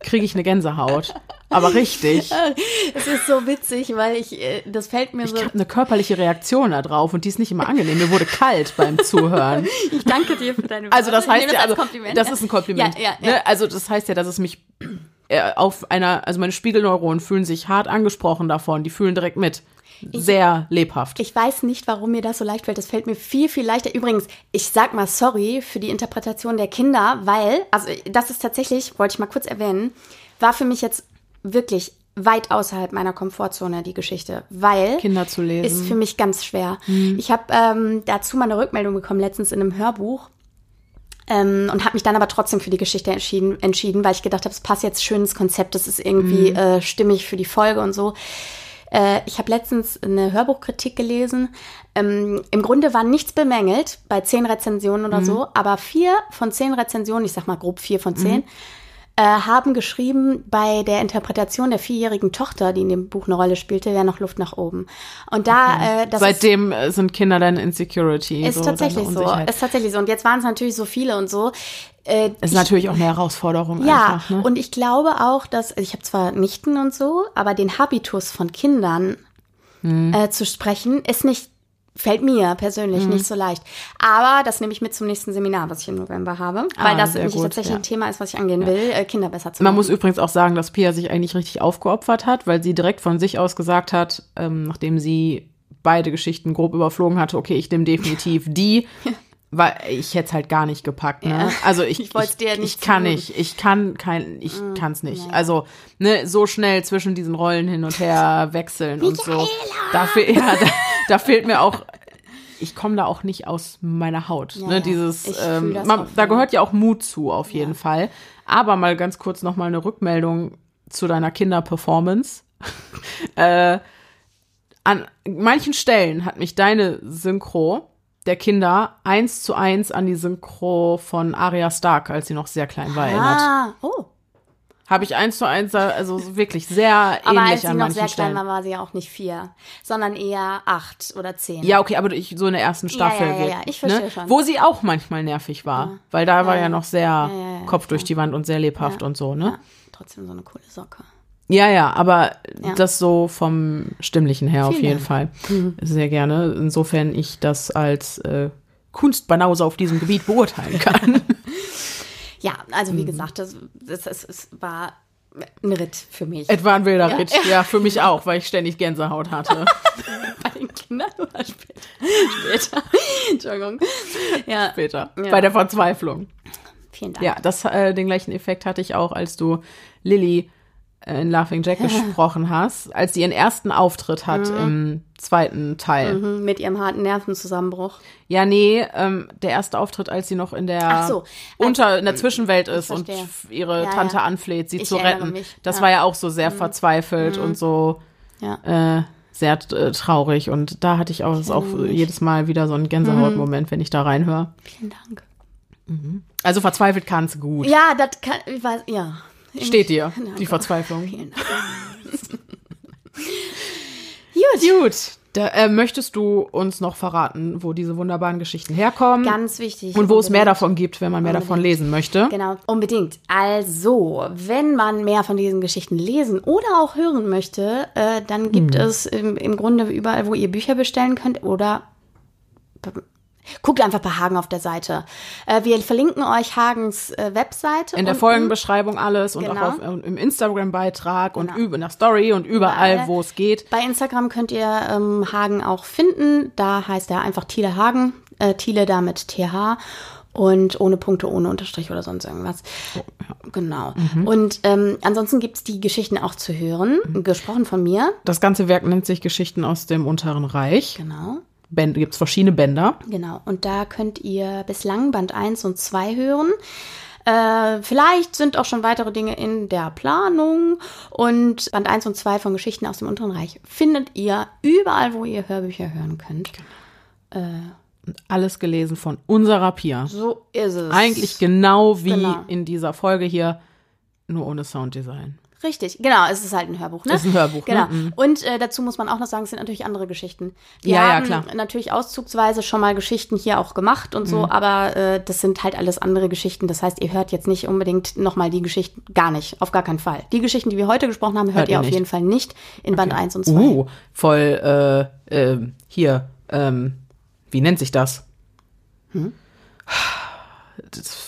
kriege ich eine Gänsehaut. Aber richtig. [LAUGHS] Es ist so witzig, weil ich, äh, das fällt mir Ich so. habe eine körperliche Reaktion da drauf und die ist nicht immer angenehm. Mir wurde kalt beim Zuhören. [LAUGHS] Ich danke dir für deine Also das Worte. Ich heißt ja, als also, Kompliment. das ist ein Kompliment. Ja, ja, ja. Ne? Also das heißt ja, dass es mich äh, auf einer, also meine Spiegelneuronen fühlen sich hart angesprochen davon. Die fühlen direkt mit. Sehr lebhaft. Ich weiß nicht, warum mir das so leicht fällt. Das fällt mir viel, viel leichter. Übrigens, ich sag mal sorry für die Interpretation der Kinder, weil, also das ist tatsächlich, wollte ich mal kurz erwähnen, war für mich jetzt wirklich weit außerhalb meiner Komfortzone die Geschichte, weil Kinder zu lesen. ist für mich ganz schwer. Ich habe ähm, dazu mal eine Rückmeldung bekommen letztens in einem Hörbuch. Ähm, und habe mich dann aber trotzdem für die Geschichte entschieden, entschieden weil ich gedacht habe, es passt jetzt schön ins Konzept, das ist irgendwie äh, stimmig für die Folge und so. Äh, ich habe letztens eine Hörbuchkritik gelesen. Ähm, Im Grunde war nichts bemängelt bei zehn Rezensionen oder so, aber vier von zehn Rezensionen, ich sag mal grob vier von zehn, äh, haben geschrieben, bei der Interpretation der vierjährigen Tochter, die in dem Buch eine Rolle spielte, wäre noch Luft nach oben. Und da, okay. äh, das Seitdem ist, sind Kinder dann Insecurity. Ist so, tatsächlich so. Ist tatsächlich so. Und jetzt waren es natürlich so viele und so. Äh, ist ich, natürlich auch eine Herausforderung. Ja, einfach, ne? und ich glaube auch, dass, also ich habe zwar Nichten und so, aber den Habitus von Kindern hm. äh, zu sprechen, ist nicht fällt mir persönlich mhm. nicht so leicht. Aber das nehme ich mit zum nächsten Seminar, was ich im November habe, weil ah, das nämlich gut, tatsächlich ja. ein Thema ist, was ich angehen ja. will, äh, Kinder besser zu machen. Man muss übrigens auch sagen, dass Pia sich eigentlich richtig aufgeopfert hat, weil sie direkt von sich aus gesagt hat, ähm, nachdem sie beide Geschichten grob überflogen hatte, okay, ich nehme definitiv die. [LAUGHS] weil ich hätte es halt gar nicht gepackt, ne? Ja. Also ich, [LAUGHS] ich, ich, dir nicht ich kann tun. nicht, ich kann kein, ich mm, kann es nicht. Nein. Also ne, so schnell zwischen diesen Rollen hin und her [LAUGHS] wechseln und so. Dafür, ja, da, fehlt mir auch ich komme da auch nicht aus meiner Haut. Ja, ne? Dieses, ähm, man, da gehört ja auch Mut zu, auf jeden ja. Fall. Aber mal ganz kurz noch mal eine Rückmeldung zu deiner Kinderperformance. [LAUGHS] äh, an manchen Stellen hat mich deine Synchro der Kinder eins zu eins an die Synchro von Arya Stark, als sie noch sehr klein war, erinnert. Ah, oh. Habe ich eins zu eins, also wirklich sehr ähnlich Aber als sie noch sehr klein war, war sie ja auch nicht vier, sondern eher acht oder zehn. Ja, okay, aber ich, so in der ersten Staffel. Ja, ja, ja, ja. ich verstehe ne? schon. Wo sie auch manchmal nervig war, ja. weil da war ja noch sehr Kopf durch die Wand und sehr lebhaft und so, ne? Ja, trotzdem so eine coole Socke. Ja, ja, aber das so vom Stimmlichen her Vielen auf jeden. Fall. Mhm. [LAUGHS] Sehr gerne. Insofern ich das als äh, Kunstbanause auf diesem Gebiet beurteilen kann. [LAUGHS] Ja, also wie mhm. gesagt, das, das, das, das war ein Ritt für mich. Es war ein wilder ja. Ritt, ja, für mich auch, weil ich ständig Gänsehaut hatte. [LAUGHS] Bei den Kindern oder später? Später. [LAUGHS] Entschuldigung. Ja. Später. Ja. Bei der Verzweiflung. Vielen Dank. Ja, das, äh, den gleichen Effekt hatte ich auch, als du Lilly in Laughing Jack [LAUGHS] gesprochen hast, als sie ihren ersten Auftritt hat mhm. im zweiten Teil. Mhm, mit ihrem harten Nervenzusammenbruch. Ja, nee, ähm, der erste Auftritt, als sie noch in der so, unter in der Zwischenwelt ist und ihre ja, Tante ja. anfleht, sie ich zu retten. Mich. Das ja. war ja auch so sehr mhm. verzweifelt mhm. und so äh, sehr äh, traurig. Und da hatte ich auch, ich auch jedes Mal wieder so einen Gänsehautmoment, mhm. wenn ich da reinhöre. Vielen Dank. Mhm. Also verzweifelt kannst du gut. Ja, das kann, ich weiß, ja. Steht dir, die Verzweiflung. Vielen Dank. Gut. [LAUGHS] Gut. Da, äh, möchtest du uns noch verraten, wo diese wunderbaren Geschichten herkommen? Ganz wichtig. Und wo unbedingt. es mehr davon gibt, wenn man mehr unbedingt. davon lesen möchte? Genau, unbedingt. Also, wenn man mehr von diesen Geschichten lesen oder auch hören möchte, äh, dann gibt hm. es im, im Grunde überall, wo ihr Bücher bestellen könnt oder Guckt einfach bei Hagen auf der Seite. Äh, wir verlinken euch Hagens äh, Webseite. In der Folgenbeschreibung alles und genau. auch auf, im Instagram-Beitrag genau. und in der Story und überall, überall. wo es geht. Bei Instagram könnt ihr ähm, Hagen auch finden. Da heißt er einfach Thiele Hagen. Äh, Thiele da mit TH und ohne Punkte, ohne Unterstrich oder sonst irgendwas. Oh, ja. Genau. Mhm. Und ähm, ansonsten gibt's die Geschichten auch zu hören, mhm. gesprochen von mir. Das ganze Werk nennt sich Geschichten aus dem Unteren Reich. Genau. Gibt es verschiedene Bänder. Genau, und da könnt ihr bislang Band 1 und 2 hören. Äh, vielleicht sind auch schon weitere Dinge in der Planung. Und Band 1 und 2 von Geschichten aus dem Unteren Reich findet ihr überall, wo ihr Hörbücher hören könnt. Genau. Äh, und alles gelesen von unserer Pia. So ist es. Eigentlich genau wie genau. in dieser Folge hier, nur ohne Sounddesign. Richtig, genau, es ist halt ein Hörbuch, ne? Es ist ein Hörbuch, genau. Ne? Und äh, dazu muss man auch noch sagen, es sind natürlich andere Geschichten. Wir ja, haben ja, klar. natürlich auszugsweise schon mal Geschichten hier auch gemacht und so, mhm. aber äh, das sind halt alles andere Geschichten. Das heißt, ihr hört jetzt nicht unbedingt nochmal die Geschichten, gar nicht, auf gar keinen Fall. Die Geschichten, die wir heute gesprochen haben, hört, hört ihr auf jeden Fall nicht in okay. Band 1 und 2. Uh, voll, äh, äh, hier, ähm, wie nennt sich das? Hm? Das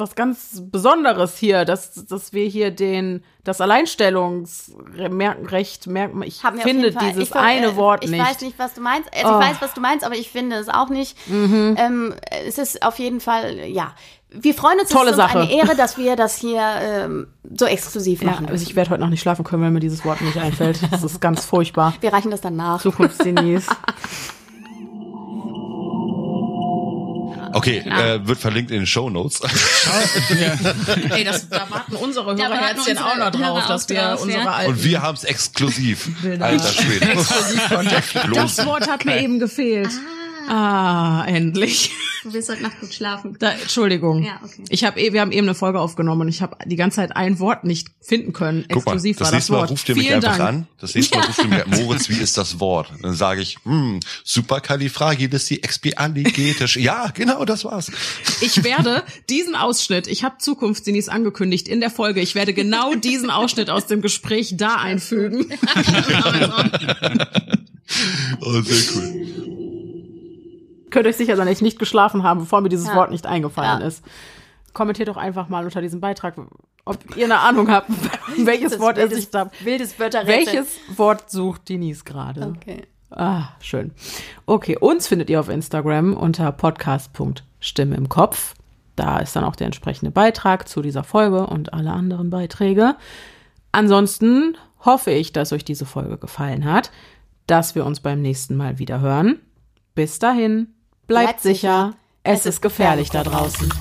was ganz Besonderes hier, dass, dass wir hier den, das Alleinstellungsrecht merken. Ich finde dieses ich, eine äh, Wort ich nicht. Ich weiß nicht, was du meinst. Also oh. ich weiß, was du meinst, aber ich finde es auch nicht. Mhm. Ähm, es ist auf jeden Fall, ja. Wir freuen uns, Tolle es ist Sache. eine Ehre, dass wir das hier ähm, so exklusiv machen. Ja, also ich werde heute noch nicht schlafen können, wenn mir dieses Wort nicht einfällt. Das ist ganz furchtbar. Wir reichen das dann nach. Zukunftsgenies. [LAUGHS] Okay, äh, wird verlinkt in den Show Notes. Ey, das, da warten unsere Hörerherzchen auch noch drauf, dass wir drauf, unsere ja. alten Und wir haben es exklusiv. Alter Schwede. exklusiv Das Wort hat mir eben gefehlt. Ah, endlich. Du willst heute Nacht gut schlafen. Da, Entschuldigung. Ja, okay. Ich habe eh, wir haben eben eine Folge aufgenommen und ich habe die ganze Zeit ein Wort nicht finden können. Guck mal, Exklusiv das war das nächste Mal Wort. ruft ihr mich Vielen einfach Dank. an. Das nächste Mal ruft ihr mich an, Moritz, wie ist das Wort? Dann sage ich, hm, superkalifragilistiexpialigetisch. Ja, genau, das war's. Ich werde diesen Ausschnitt, ich habe Zukunftsdinis angekündigt in der Folge, ich werde genau diesen Ausschnitt aus dem Gespräch da einfügen. [LAUGHS] Oh, sehr cool. Könnt euch sicher sein, dass ich nicht geschlafen habe, bevor mir dieses Ja. Wort nicht eingefallen Ja. ist. Kommentiert doch einfach mal unter diesem Beitrag, ob ihr eine Ahnung habt, [LAUGHS] welches Das Wort er sich da. Wildes Wörterrätsel. Welches Wort sucht Denise gerade? Okay. Ah, schön. Okay, uns findet ihr auf Instagram unter podcast.stimme im Kopf. Da ist dann auch der entsprechende Beitrag zu dieser Folge und alle anderen Beiträge. Ansonsten hoffe ich, dass euch diese Folge gefallen hat, dass wir uns beim nächsten Mal wieder hören. Bis dahin, bleibt, sicher. Es, ist gefährlich da draußen.